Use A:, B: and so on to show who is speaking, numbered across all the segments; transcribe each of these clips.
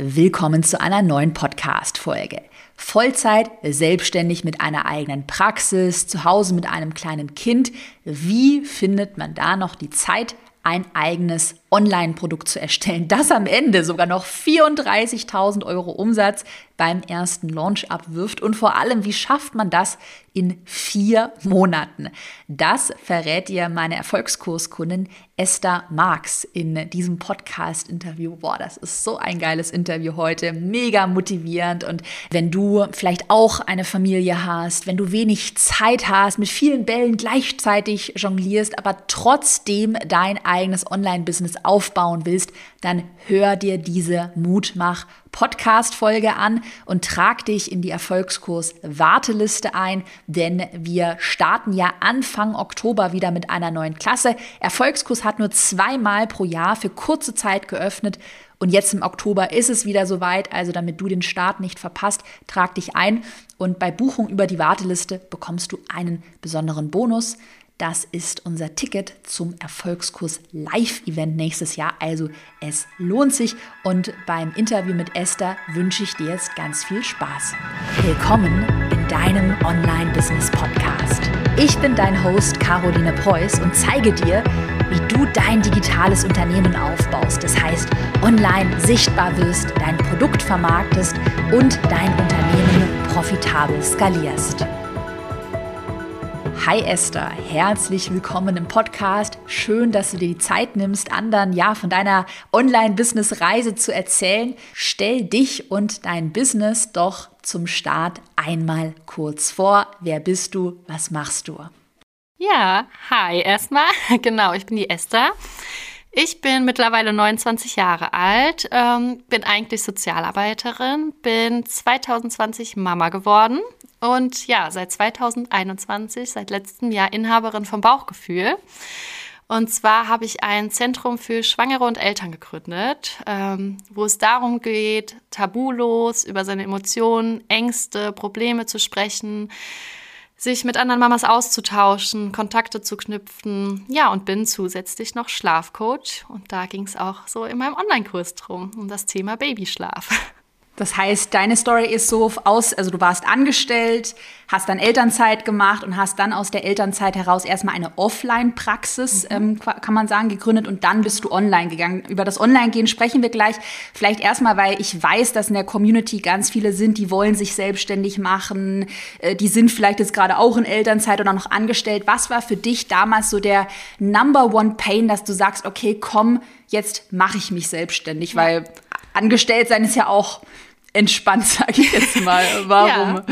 A: Willkommen zu einer neuen Podcast-Folge. Vollzeit, selbstständig mit einer eigenen Praxis, zu Hause mit einem kleinen Kind. Wie findet man da noch die Zeit, ein eigenes Online-Produkt zu erstellen, das am Ende sogar noch 34.000 Euro Umsatz beim ersten Launch abwirft und vor allem, wie schafft man das in vier Monaten? Das verrät dir meine Erfolgskurskundin Esther Marx in diesem Podcast-Interview. Boah, das ist so ein geiles Interview heute, mega motivierend und wenn du vielleicht auch eine Familie hast, wenn du wenig Zeit hast, mit vielen Bällen gleichzeitig jonglierst, aber trotzdem dein eigenes Online-Business aufbauen willst, dann hör dir diese Mutmach Podcast-Folge an und trag dich in die Erfolgskurs Warteliste ein, denn wir starten ja Anfang Oktober wieder mit einer neuen Klasse. Erfolgskurs hat nur zweimal pro Jahr für kurze Zeit geöffnet und jetzt im Oktober ist es wieder soweit, also damit du den Start nicht verpasst, trag dich ein und bei Buchung über die Warteliste bekommst du einen besonderen Bonus. Das ist unser Ticket zum Erfolgskurs Live-Event nächstes Jahr. Also es lohnt sich und beim Interview mit Esther wünsche ich dir jetzt ganz viel Spaß. Willkommen in deinem Online-Business-Podcast. Ich bin dein Host Caroline Preuß und zeige dir, wie du dein digitales Unternehmen aufbaust. Das heißt, online sichtbar wirst, dein Produkt vermarktest und dein Unternehmen profitabel skalierst. Hi Esther, herzlich willkommen im Podcast. Schön, dass du dir die Zeit nimmst, anderen ja von deiner Online-Business-Reise zu erzählen. Stell dich und dein Business doch zum Start einmal kurz vor. Wer bist du? Was machst du?
B: Ja, hi erstmal. Genau, ich bin die Esther. Ich bin mittlerweile 29 Jahre alt, ähm, bin eigentlich Sozialarbeiterin, bin 2020 Mama geworden und ja, seit 2021, seit letztem Jahr Inhaberin vom Bauchgefühl. Und zwar habe ich ein Zentrum für Schwangere und Eltern gegründet, ähm, wo es darum geht, tabulos über seine Emotionen, Ängste, Probleme zu sprechen, sich mit anderen Mamas auszutauschen, Kontakte zu knüpfen. Ja, und bin zusätzlich noch Schlafcoach. Und da ging es auch so in meinem Online-Kurs drum, um das Thema Babyschlaf.
A: Das heißt, deine Story ist so aus, also du warst angestellt, hast dann Elternzeit gemacht und hast dann aus der Elternzeit heraus erstmal eine Offline-Praxis, mhm. ähm, kann man sagen, gegründet und dann bist du online gegangen. Über das Online-Gehen sprechen wir gleich. Vielleicht erstmal, weil ich weiß, dass in der Community ganz viele sind, die wollen sich selbstständig machen, äh, die sind vielleicht jetzt gerade auch in Elternzeit oder noch angestellt. Was war für dich damals so der Number One Pain, dass du sagst, okay, komm, jetzt mache ich mich selbstständig, ja. weil angestellt sein ist ja auch entspannt, sage ich jetzt mal. Warum?
B: ja,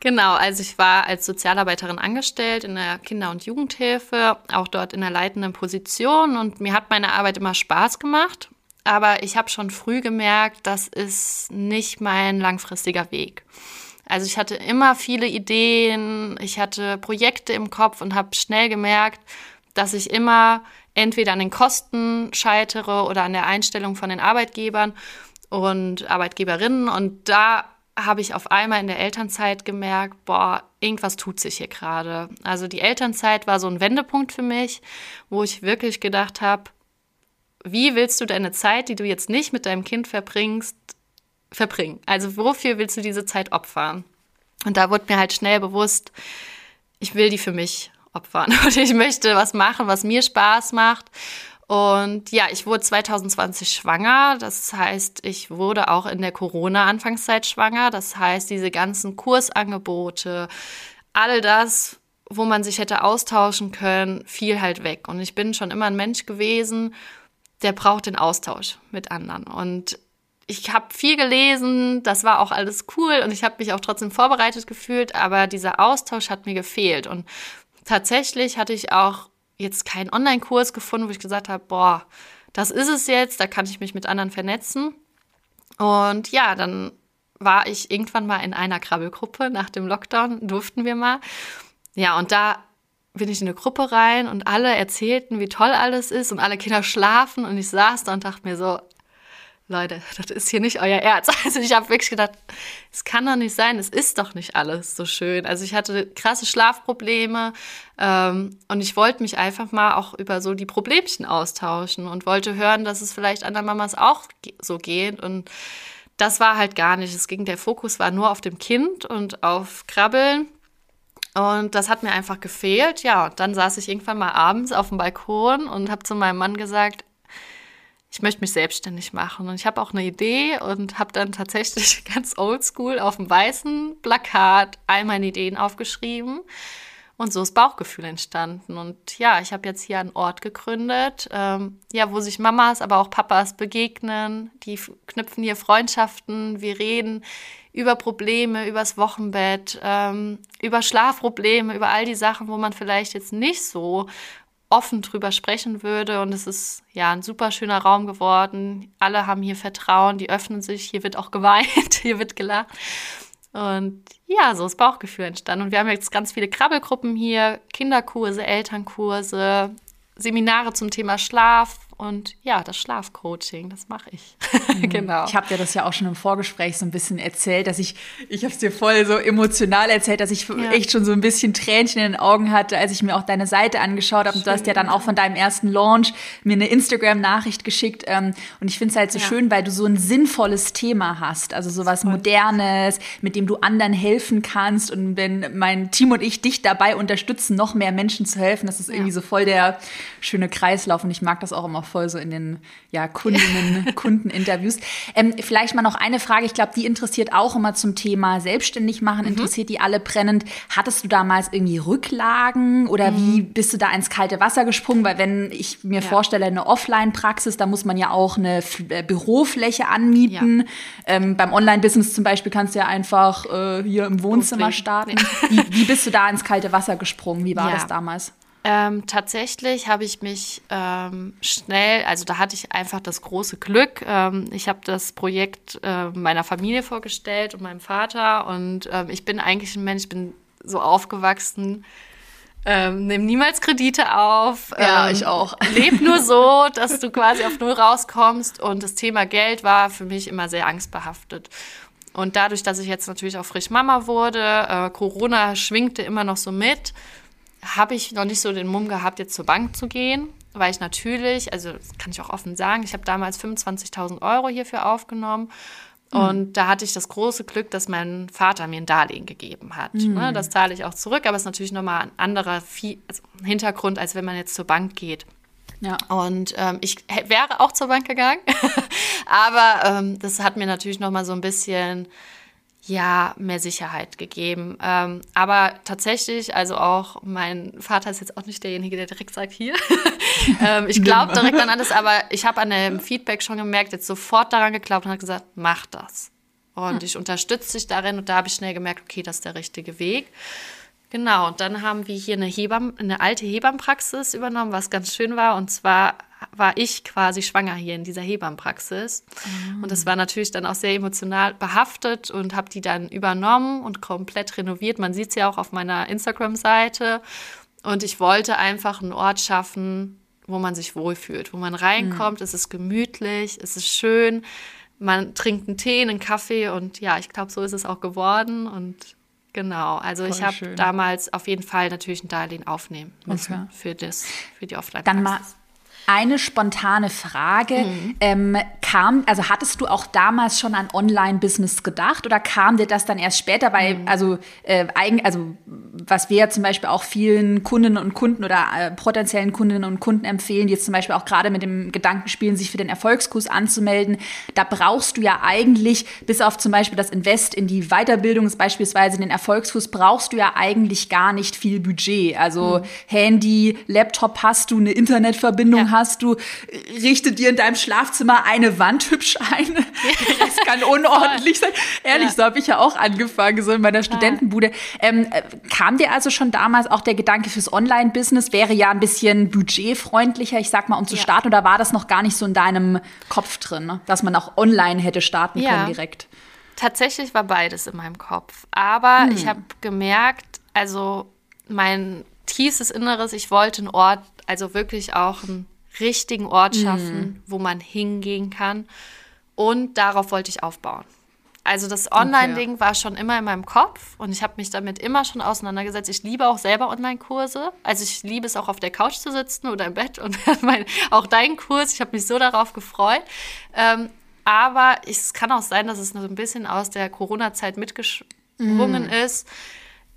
B: genau, also ich war als Sozialarbeiterin angestellt in der Kinder- und Jugendhilfe, auch dort in der leitenden Position und mir hat meine Arbeit immer Spaß gemacht. Aber ich habe schon früh gemerkt, das ist nicht mein langfristiger Weg. Also ich hatte immer viele Ideen, ich hatte Projekte im Kopf und habe schnell gemerkt, dass ich immer entweder an den Kosten scheitere oder an der Einstellung von den Arbeitgebern und Arbeitgeberinnen. Und da habe ich auf einmal in der Elternzeit gemerkt, boah, irgendwas tut sich hier gerade. Also die Elternzeit war so ein Wendepunkt für mich, wo ich wirklich gedacht habe, wie willst du deine Zeit, die du jetzt nicht mit deinem Kind verbringst, verbringen? Also wofür willst du diese Zeit opfern? Und da wurde mir halt schnell bewusst, ich will die für mich opfern und ich möchte was machen, was mir Spaß macht und ja, ich wurde 2020 schwanger. Das heißt, ich wurde auch in der Corona-Anfangszeit schwanger. Das heißt, diese ganzen Kursangebote, all das, wo man sich hätte austauschen können, fiel halt weg. Und ich bin schon immer ein Mensch gewesen, der braucht den Austausch mit anderen. Und ich habe viel gelesen, das war auch alles cool und ich habe mich auch trotzdem vorbereitet gefühlt, aber dieser Austausch hat mir gefehlt. Und tatsächlich hatte ich auch jetzt keinen Online-Kurs gefunden, wo ich gesagt habe, boah, das ist es jetzt, da kann ich mich mit anderen vernetzen. Und ja, dann war ich irgendwann mal in einer Krabbelgruppe nach dem Lockdown, durften wir mal. Ja, und da bin ich in eine Gruppe rein und alle erzählten, wie toll alles ist und alle Kinder schlafen und ich saß da und dachte mir so, Leute, das ist hier nicht euer Ernst. Also ich habe wirklich gedacht, es kann doch nicht sein, es ist doch nicht alles so schön. Also ich hatte krasse Schlafprobleme ähm, und ich wollte mich einfach mal auch über so die Problemchen austauschen und wollte hören, dass es vielleicht anderen Mamas auch so geht. Und das war halt gar nicht. Es ging, der Fokus war nur auf dem Kind und auf Krabbeln. Und das hat mir einfach gefehlt. Ja, und dann saß ich irgendwann mal abends auf dem Balkon und habe zu meinem Mann gesagt, ich möchte mich selbstständig machen. Und ich habe auch eine Idee und habe dann tatsächlich ganz oldschool auf dem weißen Plakat all meine Ideen aufgeschrieben. Und so ist Bauchgefühl entstanden. Und ja, ich habe jetzt hier einen Ort gegründet, ähm, ja, wo sich Mamas, aber auch Papas begegnen. Die knüpfen hier Freundschaften. Wir reden über Probleme, übers Wochenbett, ähm, über Schlafprobleme, über all die Sachen, wo man vielleicht jetzt nicht so offen drüber sprechen würde. Und es ist ja ein super schöner Raum geworden. Alle haben hier Vertrauen, die öffnen sich. Hier wird auch geweint, hier wird gelacht. Und ja, so ist Bauchgefühl entstanden. Und wir haben jetzt ganz viele Krabbelgruppen hier, Kinderkurse, Elternkurse, Seminare zum Thema Schlaf, und ja, das Schlafcoaching, das mache ich.
A: Mhm. genau. Ich habe dir das ja auch schon im Vorgespräch so ein bisschen erzählt, dass ich, ich habe es dir voll so emotional erzählt, dass ich ja. echt schon so ein bisschen Tränchen in den Augen hatte, als ich mir auch deine Seite angeschaut habe. Und du hast ja dann auch von deinem ersten Launch mir eine Instagram-Nachricht geschickt. Ähm, und ich finde es halt so ja. schön, weil du so ein sinnvolles Thema hast, also sowas voll. Modernes, mit dem du anderen helfen kannst. Und wenn mein Team und ich dich dabei unterstützen, noch mehr Menschen zu helfen, das ist ja. irgendwie so voll der schöne Kreislauf. Und ich mag das auch immer voll so in den ja, Kundinnen, Kundeninterviews. Ähm, vielleicht mal noch eine Frage, ich glaube, die interessiert auch immer zum Thema Selbstständig machen, mhm. interessiert die alle brennend. Hattest du damals irgendwie Rücklagen oder mhm. wie bist du da ins kalte Wasser gesprungen? Weil wenn ich mir ja. vorstelle, eine Offline-Praxis, da muss man ja auch eine äh, Bürofläche anmieten. Ja. Ähm, beim Online-Business zum Beispiel kannst du ja einfach äh, hier im Wohnzimmer starten. Wie, wie, bist du da ins kalte Wasser gesprungen? Wie war ja. das damals?
B: Ähm, tatsächlich habe ich mich ähm, schnell, also da hatte ich einfach das große Glück. Ähm, ich habe das Projekt äh, meiner Familie vorgestellt und meinem Vater und ähm, ich bin eigentlich ein Mensch, ich bin so aufgewachsen. Ähm, nimm niemals Kredite auf.
A: Ja, ähm, ich auch.
B: Leb nur so, dass du quasi auf Null rauskommst. Und das Thema Geld war für mich immer sehr angstbehaftet. Und dadurch, dass ich jetzt natürlich auch frisch Mama wurde, äh, Corona schwingte immer noch so mit, habe ich noch nicht so den Mumm gehabt, jetzt zur Bank zu gehen, weil ich natürlich, also das kann ich auch offen sagen, ich habe damals 25.000 Euro hierfür aufgenommen. Mhm. Und da hatte ich das große Glück, dass mein Vater mir ein Darlehen gegeben hat. Mhm. Ne, das zahle ich auch zurück, aber es ist natürlich nochmal ein anderer also Hintergrund, als wenn man jetzt zur Bank geht. Ja. Und ähm, ich wäre auch zur Bank gegangen, aber ähm, das hat mir natürlich nochmal so ein bisschen ja, mehr Sicherheit gegeben. Ähm, aber tatsächlich, also auch mein Vater ist jetzt auch nicht derjenige, der direkt sagt, hier. ähm, ich glaube direkt an alles, aber ich habe an dem Feedback schon gemerkt, jetzt sofort daran geglaubt und hat gesagt, mach das. Und hm. ich unterstütze dich darin und da habe ich schnell gemerkt, okay, das ist der richtige Weg. Genau, und dann haben wir hier eine, Hebam eine alte Hebammenpraxis übernommen, was ganz schön war. Und zwar war ich quasi schwanger hier in dieser Hebammenpraxis. Mhm. Und das war natürlich dann auch sehr emotional behaftet und habe die dann übernommen und komplett renoviert. Man sieht es ja auch auf meiner Instagram-Seite. Und ich wollte einfach einen Ort schaffen, wo man sich wohlfühlt, wo man reinkommt. Mhm. Es ist gemütlich, es ist schön. Man trinkt einen Tee, einen Kaffee und ja, ich glaube, so ist es auch geworden. Und Genau, also Voll ich habe damals auf jeden Fall natürlich ein Darlehen aufnehmen müssen okay. für, das, für die offline
A: Dann mal eine spontane Frage. Mhm. Ähm, kam, also hattest du auch damals schon an Online-Business gedacht oder kam dir das dann erst später? Weil, mhm. also, äh, eigen, also, was wir zum Beispiel auch vielen Kundinnen und Kunden oder äh, potenziellen Kundinnen und Kunden empfehlen, die jetzt zum Beispiel auch gerade mit dem Gedanken spielen, sich für den Erfolgskurs anzumelden, da brauchst du ja eigentlich, bis auf zum Beispiel das Invest in die Weiterbildung, beispielsweise den Erfolgskurs, brauchst du ja eigentlich gar nicht viel Budget. Also mhm. Handy, Laptop hast du, eine Internetverbindung ja. hast du, richte dir in deinem Schlafzimmer eine Wand hübsch ein. Das kann unordentlich sein. Ehrlich, ja. so habe ich ja auch angefangen, so in meiner Studentenbude. Ähm, äh, dir also schon damals auch der Gedanke fürs Online-Business, wäre ja ein bisschen budgetfreundlicher, ich sag mal, um zu ja. starten? Oder war das noch gar nicht so in deinem Kopf drin, dass man auch online hätte starten ja. können direkt?
B: Tatsächlich war beides in meinem Kopf. Aber hm. ich habe gemerkt, also mein tiefstes Inneres, ich wollte einen Ort, also wirklich auch einen richtigen Ort mhm. schaffen, mhm. wo man hingehen kann. Und darauf wollte ich aufbauen. Also das Online-Ding okay. war schon immer in meinem Kopf und ich habe mich damit immer schon auseinandergesetzt. Ich liebe auch selber Online-Kurse. Also ich liebe es auch auf der Couch zu sitzen oder im Bett und mein, auch deinen Kurs. Ich habe mich so darauf gefreut. Ähm, Aber es kann auch sein, dass es so ein bisschen aus der Corona-Zeit mitgeschwungen mm. ist.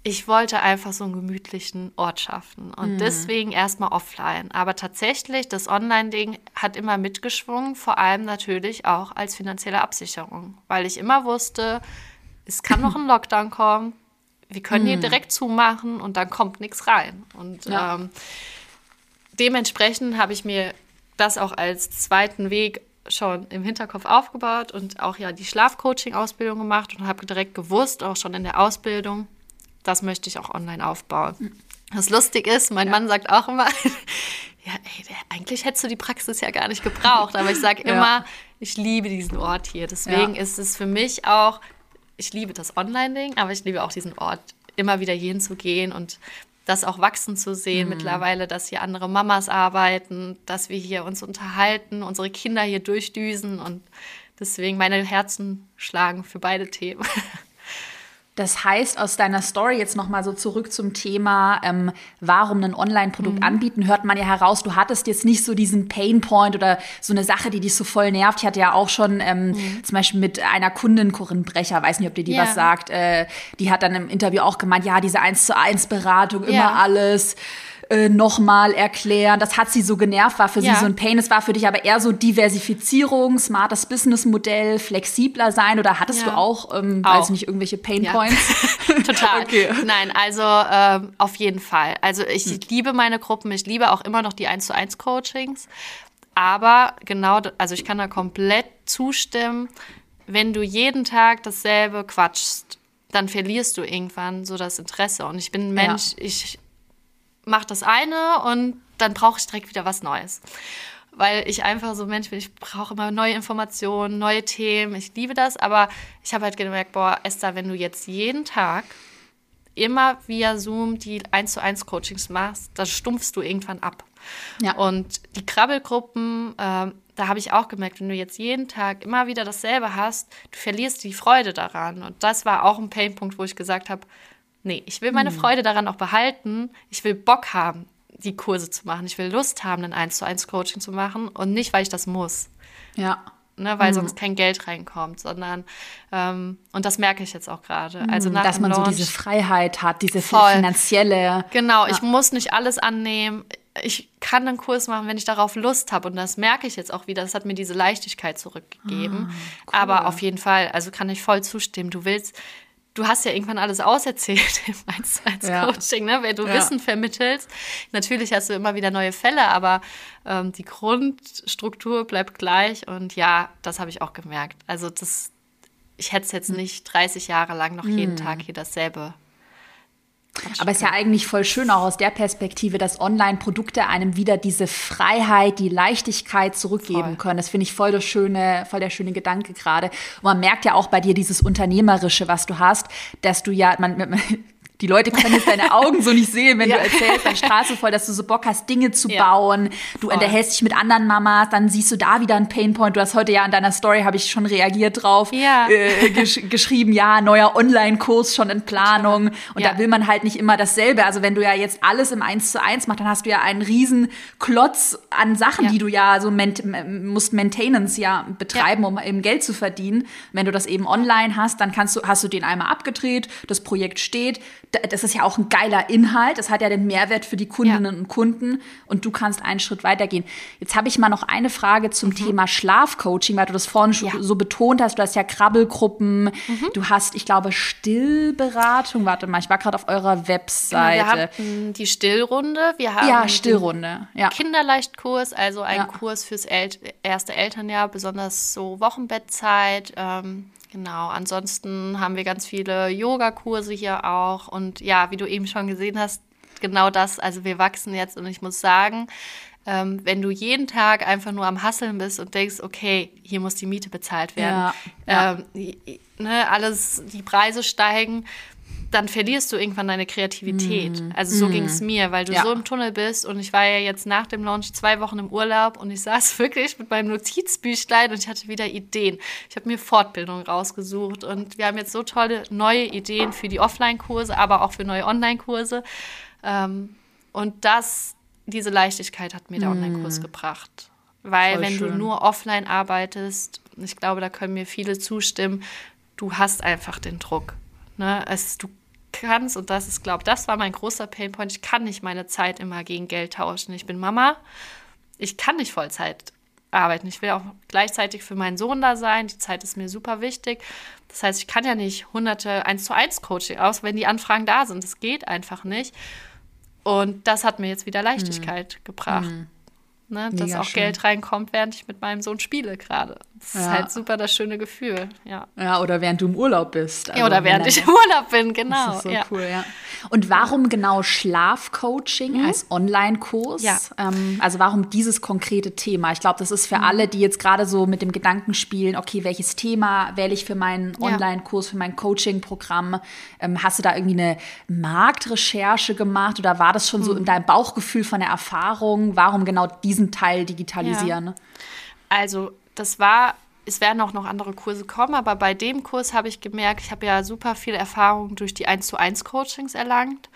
B: Ich wollte einfach so einen gemütlichen Ort schaffen und mm. deswegen erstmal offline. Aber tatsächlich, das Online-Ding hat immer mitgeschwungen, vor allem natürlich auch als finanzielle Absicherung, weil ich immer wusste, es kann noch ein Lockdown kommen, wir können mm. hier direkt zumachen und dann kommt nichts rein. Und ja. ähm, dementsprechend habe ich mir das auch als zweiten Weg schon im Hinterkopf aufgebaut und auch ja die Schlafcoaching-Ausbildung gemacht und habe direkt gewusst, auch schon in der Ausbildung, das möchte ich auch online aufbauen. Was lustig ist, mein ja. Mann sagt auch immer, ja, ey, eigentlich hättest du die Praxis ja gar nicht gebraucht, aber ich sage ja. immer, ich liebe diesen Ort hier. Deswegen ja. ist es für mich auch, ich liebe das Online-Ding, aber ich liebe auch diesen Ort, immer wieder hier hinzugehen und das auch wachsen zu sehen mhm. mittlerweile, dass hier andere Mamas arbeiten, dass wir hier uns unterhalten, unsere Kinder hier durchdüsen und deswegen meine Herzen schlagen für beide Themen.
A: Das heißt, aus deiner Story jetzt nochmal so zurück zum Thema, ähm, warum ein Online-Produkt mhm. anbieten, hört man ja heraus, du hattest jetzt nicht so diesen Pain-Point oder so eine Sache, die dich so voll nervt. Ich hatte ja auch schon ähm, mhm. zum Beispiel mit einer Kundin, Corinne Brecher, weiß nicht, ob dir die ja. was sagt, äh, die hat dann im Interview auch gemeint, ja, diese 1 zu 1 Beratung, immer ja. alles äh, nochmal erklären. Das hat sie so genervt, war für ja. sie so ein Pain. Es war für dich aber eher so Diversifizierung, smartes Businessmodell, flexibler sein oder hattest ja. du auch, ähm, auch. weiß nicht, irgendwelche Pain Points?
B: Ja. Total. okay. Nein, also ähm, auf jeden Fall. Also ich hm. liebe meine Gruppen, ich liebe auch immer noch die 1 zu 1 Coachings. Aber genau, also ich kann da komplett zustimmen, wenn du jeden Tag dasselbe quatschst, dann verlierst du irgendwann so das Interesse. Und ich bin ein Mensch, ja. ich mache das eine und dann brauche ich direkt wieder was Neues. Weil ich einfach so Mensch bin, ich brauche immer neue Informationen, neue Themen. Ich liebe das, aber ich habe halt gemerkt, boah, Esther, wenn du jetzt jeden Tag immer via Zoom die 1 zu 1 Coachings machst, dann stumpfst du irgendwann ab. Ja. Und die Krabbelgruppen, äh, da habe ich auch gemerkt, wenn du jetzt jeden Tag immer wieder dasselbe hast, du verlierst die Freude daran. Und das war auch ein Painpunkt, wo ich gesagt habe, Nee, ich will meine hm. Freude daran auch behalten. Ich will Bock haben, die Kurse zu machen. Ich will Lust haben, ein 1 zu 1 Coaching zu machen und nicht, weil ich das muss.
A: Ja.
B: Ne, weil mhm. sonst kein Geld reinkommt, sondern ähm, und das merke ich jetzt auch gerade. Mhm, also
A: dass man Launch, so diese Freiheit hat, diese voll. finanzielle.
B: Genau, ja. ich muss nicht alles annehmen. Ich kann einen Kurs machen, wenn ich darauf Lust habe. Und das merke ich jetzt auch wieder. Das hat mir diese Leichtigkeit zurückgegeben. Ah, cool. Aber auf jeden Fall, also kann ich voll zustimmen. Du willst, du hast ja irgendwann alles auserzählt im 1 zu 1 ja. Coaching, ne? wenn du ja. Wissen vermittelst. Natürlich hast du immer wieder neue Fälle, aber ähm, die Grundstruktur bleibt gleich und ja, das habe ich auch gemerkt. Also das, ich hätte es jetzt hm. nicht 30 Jahre lang noch jeden hm. Tag hier dasselbe
A: aber es ist ja eigentlich voll schön auch aus der Perspektive, dass Online-Produkte einem wieder diese Freiheit, die Leichtigkeit zurückgeben voll. können. Das finde ich voll der schöne, voll der schöne Gedanke gerade. Und man merkt ja auch bei dir dieses Unternehmerische, was du hast, dass du ja, man, die Leute können jetzt deine Augen so nicht sehen, wenn ja. du erzählst, deine Straße voll, dass du so Bock hast, Dinge zu ja. bauen. Du voll. unterhältst dich mit anderen Mamas, dann siehst du da wieder einen Painpoint. Du hast heute ja in deiner Story, habe ich schon reagiert drauf, ja. äh, gesch geschrieben, ja, neuer Online-Kurs schon in Planung. Und da will man halt nicht immer dasselbe. Also wenn du ja jetzt alles im Eins zu eins machst, dann hast du ja einen riesen Klotz an Sachen, die du ja so ment musst Maintenance ja betreiben, um eben Geld zu verdienen. Wenn du das eben online hast, dann kannst du, hast du den einmal abgedreht, das Projekt steht, das ist ja auch ein geiler Inhalt, das hat ja den Mehrwert für die Kundinnen ja. und Kunden und du kannst einen Schritt weitergehen. Jetzt habe ich mal noch eine Frage zum mhm. Thema Schlafcoaching, weil du das vorhin ja. so betont hast, du hast ja Krabbelgruppen, mhm. du hast, ich glaube, Stillberatung, warte mal, ich war gerade auf eurer Webseite.
B: Wir haben die Stillrunde, wir haben
A: ja, Stillrunde. Ja.
B: Kinderleichtkurs, also ein. Kurs fürs El erste Elternjahr, besonders so Wochenbettzeit, ähm, Genau, ansonsten haben wir ganz viele Yogakurse hier auch. Und ja, wie du eben schon gesehen hast, genau das. Also wir wachsen jetzt und ich muss sagen, ähm, wenn du jeden Tag einfach nur am Hasseln bist und denkst, okay, hier muss die Miete bezahlt werden, ja, ja. Ähm, ne, alles, die Preise steigen, dann verlierst du irgendwann deine Kreativität. Mm. Also so mm. ging es mir, weil du ja. so im Tunnel bist und ich war ja jetzt nach dem Launch zwei Wochen im Urlaub und ich saß wirklich mit meinem Notizbüchlein und ich hatte wieder Ideen. Ich habe mir Fortbildung rausgesucht und wir haben jetzt so tolle neue Ideen für die Offline-Kurse, aber auch für neue Online-Kurse. Ähm, und das, diese Leichtigkeit hat mir der mm. Online-Kurs gebracht. Weil Voll wenn schön. du nur offline arbeitest, ich glaube, da können mir viele zustimmen, du hast einfach den Druck. Ne? Es, du kannst, und das ist, glaube ich, das war mein großer Painpoint, ich kann nicht meine Zeit immer gegen Geld tauschen. Ich bin Mama, ich kann nicht Vollzeit arbeiten. Ich will auch gleichzeitig für meinen Sohn da sein. Die Zeit ist mir super wichtig. Das heißt, ich kann ja nicht hunderte 1 zu 1 Coaching aus, wenn die Anfragen da sind. Das geht einfach nicht. Und das hat mir jetzt wieder Leichtigkeit mhm. gebracht. Mhm. Ne, dass auch schön. Geld reinkommt, während ich mit meinem Sohn spiele gerade. Das ja. ist halt super das schöne Gefühl, ja.
A: Ja, oder während du im Urlaub bist.
B: Also ja, oder während ich im Urlaub bin, genau. Das ist
A: so ja. cool, ja. Und warum genau Schlafcoaching mhm. als Online-Kurs? Ja. Ähm, also warum dieses konkrete Thema? Ich glaube, das ist für mhm. alle, die jetzt gerade so mit dem Gedanken spielen, okay, welches Thema wähle ich für meinen Online-Kurs, für mein Coaching-Programm? Ähm, hast du da irgendwie eine Marktrecherche gemacht oder war das schon mhm. so in deinem Bauchgefühl von der Erfahrung? Warum genau diesen Teil digitalisieren?
B: Also das war, es werden auch noch andere Kurse kommen, aber bei dem Kurs habe ich gemerkt, ich habe ja super viel Erfahrung durch die 1 zu 1 Coachings erlangt.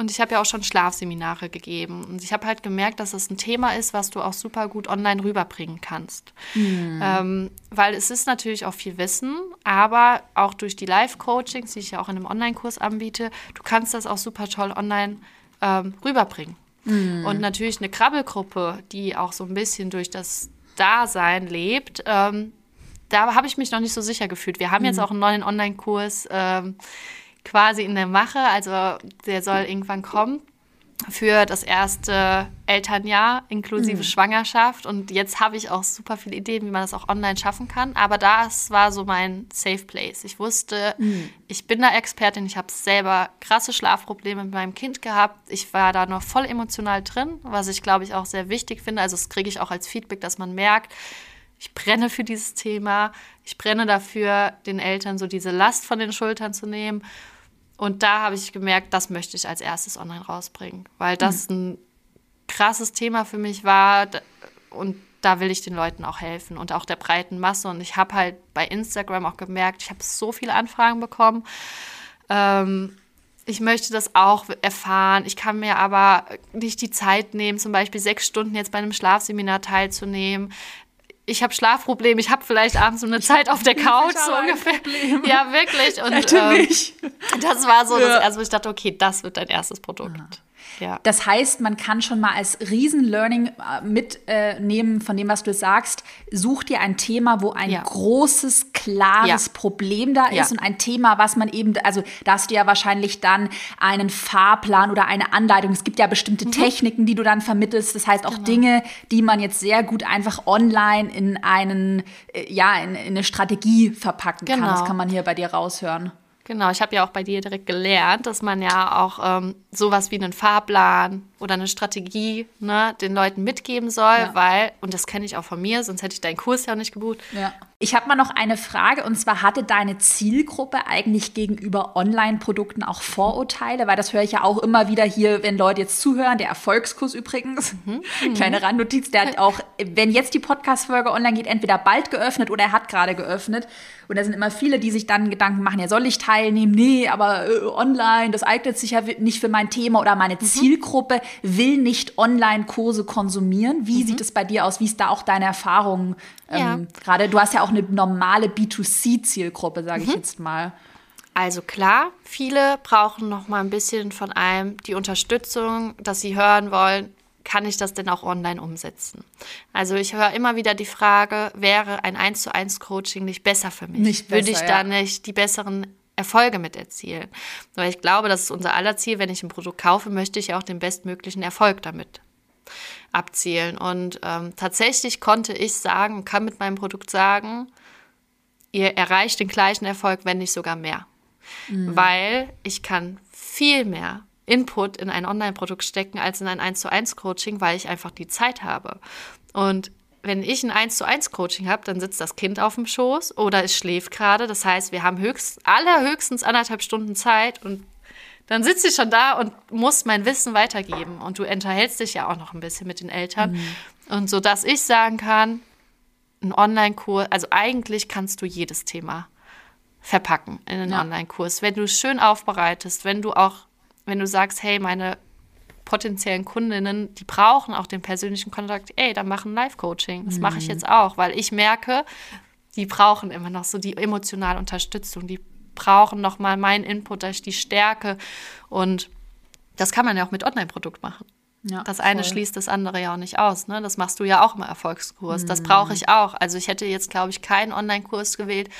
B: Und ich habe ja auch schon Schlafseminare gegeben. Und ich habe halt gemerkt, dass es das ein Thema ist, was du auch super gut online rüberbringen kannst. Mhm. Ähm, weil es ist natürlich auch viel Wissen, aber auch durch die Live-Coachings, die ich ja auch in einem Online-Kurs anbiete, du kannst das auch super toll online ähm, rüberbringen. Mhm. Und natürlich eine Krabbelgruppe, die auch so ein bisschen durch das Dasein lebt, ähm, da habe ich mich noch nicht so sicher gefühlt. Wir haben mhm. jetzt auch einen neuen Online-Kurs ähm, quasi in der Mache, also der soll irgendwann kommen für das erste Elternjahr inklusive mhm. Schwangerschaft. Und jetzt habe ich auch super viele Ideen, wie man das auch online schaffen kann. Aber das war so mein Safe Place. Ich wusste, mhm. ich bin da Expertin. Ich habe selber krasse Schlafprobleme mit meinem Kind gehabt. Ich war da noch voll emotional drin, was ich glaube ich auch sehr wichtig finde. Also das kriege ich auch als Feedback, dass man merkt, ich brenne für dieses Thema. Ich brenne dafür, den Eltern so diese Last von den Schultern zu nehmen. Und da habe ich gemerkt, das möchte ich als erstes online rausbringen, weil das mhm. ein krasses Thema für mich war und da will ich den Leuten auch helfen und auch der breiten Masse. Und ich habe halt bei Instagram auch gemerkt, ich habe so viele Anfragen bekommen. Ähm, ich möchte das auch erfahren. Ich kann mir aber nicht die Zeit nehmen, zum Beispiel sechs Stunden jetzt bei einem Schlafseminar teilzunehmen ich habe Schlafprobleme, ich habe vielleicht abends eine Zeit auf der Couch so ungefähr. Ja, wirklich. Und ähm, das war so, ja. das erste, wo ich dachte, okay, das wird dein erstes Produkt. Aha.
A: Ja. Das heißt, man kann schon mal als Riesen-Learning äh, mitnehmen von dem, was du sagst. Such dir ein Thema, wo ein ja. großes, klares ja. Problem da ist und ein Thema, was man eben, also da hast du ja wahrscheinlich dann einen Fahrplan oder eine Anleitung. Es gibt ja bestimmte mhm. Techniken, die du dann vermittelst. Das heißt auch genau. Dinge, die man jetzt sehr gut einfach online in einen, äh, ja, in, in eine Strategie verpacken genau. kann. Das kann man hier bei dir raushören.
B: Genau, ich habe ja auch bei dir direkt gelernt, dass man ja auch ähm, sowas wie einen Fahrplan oder eine Strategie ne, den Leuten mitgeben soll, ja. weil, und das kenne ich auch von mir, sonst hätte ich deinen Kurs ja auch nicht gebucht.
A: Ja. Ich habe mal noch eine Frage und zwar hatte deine Zielgruppe eigentlich gegenüber Online-Produkten auch Vorurteile? Weil das höre ich ja auch immer wieder hier, wenn Leute jetzt zuhören. Der Erfolgskurs übrigens, mhm. mhm. kleine Randnotiz, der hat auch, wenn jetzt die Podcast-Folge online geht, entweder bald geöffnet oder er hat gerade geöffnet. Und da sind immer viele, die sich dann Gedanken machen, ja, soll ich teilnehmen? Nee, aber äh, online, das eignet sich ja nicht für mein Thema oder meine mhm. Zielgruppe will nicht Online-Kurse konsumieren. Wie mhm. sieht es bei dir aus? Wie ist da auch deine Erfahrung? Ja. Ähm, Gerade du hast ja auch eine normale B2C-Zielgruppe, sage mhm. ich jetzt mal.
B: Also klar, viele brauchen noch mal ein bisschen von einem die Unterstützung, dass sie hören wollen, kann ich das denn auch online umsetzen? Also ich höre immer wieder die Frage, wäre ein 1 zu 1 Coaching nicht besser für mich? Nicht besser, Würde ich ja. da nicht die besseren Erfolge mit erzielen? Weil ich glaube, das ist unser aller Ziel. Wenn ich ein Produkt kaufe, möchte ich auch den bestmöglichen Erfolg damit abzielen. Und ähm, tatsächlich konnte ich sagen, kann mit meinem Produkt sagen, ihr erreicht den gleichen Erfolg, wenn nicht sogar mehr. Mhm. Weil ich kann viel mehr Input in ein Online-Produkt stecken als in ein 1 zu 1 Coaching, weil ich einfach die Zeit habe. Und wenn ich ein 1 zu 1 Coaching habe, dann sitzt das Kind auf dem Schoß oder es schläft gerade. Das heißt, wir haben höchst, alle höchstens anderthalb Stunden Zeit und dann sitze ich schon da und muss mein Wissen weitergeben. Und du unterhältst dich ja auch noch ein bisschen mit den Eltern. Mhm. Und so, dass ich sagen kann, ein Online-Kurs, also eigentlich kannst du jedes Thema verpacken in einen ja. Online-Kurs. Wenn du es schön aufbereitest, wenn du auch, wenn du sagst, hey, meine potenziellen Kundinnen, die brauchen auch den persönlichen Kontakt. Ey, dann machen Live-Coaching. Das mhm. mache ich jetzt auch, weil ich merke, die brauchen immer noch so die emotionale Unterstützung. Die brauchen noch mal meinen Input, dass ich die Stärke und das kann man ja auch mit Online-Produkt machen. Ja, das eine voll. schließt das andere ja auch nicht aus. Ne? Das machst du ja auch im Erfolgskurs. Mhm. Das brauche ich auch. Also ich hätte jetzt, glaube ich, keinen Online-Kurs gewählt,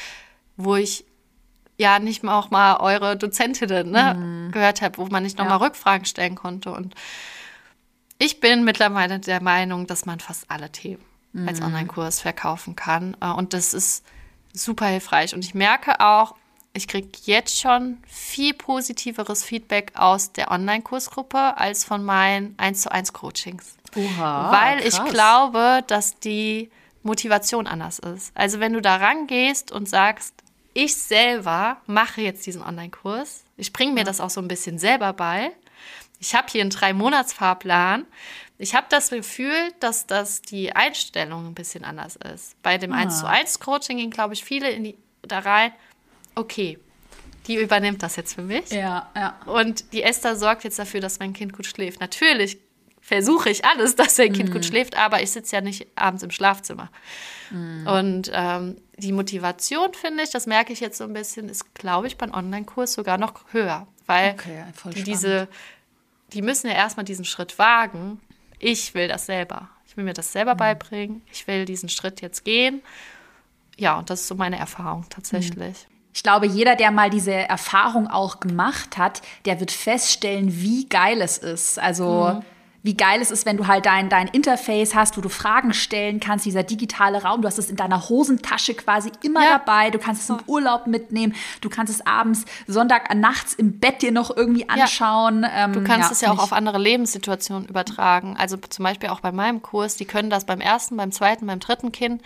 B: wo ich ja nicht mal auch mal eure Dozentinnen ne, mhm. gehört habe, wo man nicht nochmal ja. Rückfragen stellen konnte. Und ich bin mittlerweile der Meinung, dass man fast alle Themen mhm. als Online-Kurs verkaufen kann. Äh, und das ist super hilfreich. Und ich merke auch, ich kriege jetzt schon viel positiveres Feedback aus der Online-Kursgruppe als von meinen 1 zu 1 Coachings. Oha, Weil krass. ich glaube, dass die Motivation anders ist. Also wenn du da rangehst und sagst, ich selber mache jetzt diesen Online-Kurs, ich bringe mir ja. das auch so ein bisschen selber bei. Ich habe hier einen drei-Monats-Fahrplan. Ich habe das Gefühl, dass das die Einstellung ein bisschen anders ist. Bei dem ah. 1 zu 1 Coaching gehen, glaube ich, viele in die, da rein, okay, die übernimmt das jetzt für mich.
A: Ja, ja.
B: Und die Esther sorgt jetzt dafür, dass mein Kind gut schläft. Natürlich versuche ich alles, dass mein Kind gut schläft, aber ich sitze ja nicht abends im Schlafzimmer. Mm. Und ähm, die Motivation, finde ich, das merke ich jetzt so ein bisschen, ist, glaube ich, beim Online-Kurs sogar noch höher. Weil okay, die, diese, die müssen ja erstmal diesen Schritt wagen. Ich will das selber. Ich will mir das selber mm. beibringen. Ich will diesen Schritt jetzt gehen. Ja, und das ist so meine Erfahrung tatsächlich.
A: Ich glaube, jeder, der mal diese Erfahrung auch gemacht hat, der wird feststellen, wie geil es ist. Also mhm. Wie geil es ist, wenn du halt dein, dein Interface hast, wo du Fragen stellen kannst, dieser digitale Raum. Du hast es in deiner Hosentasche quasi immer ja. dabei. Du kannst es im Urlaub mitnehmen. Du kannst es abends, Sonntag nachts im Bett dir noch irgendwie anschauen.
B: Ja. Ähm, du kannst ja, es ja auch auf andere Lebenssituationen übertragen. Also zum Beispiel auch bei meinem Kurs. Die können das beim ersten, beim zweiten, beim dritten Kind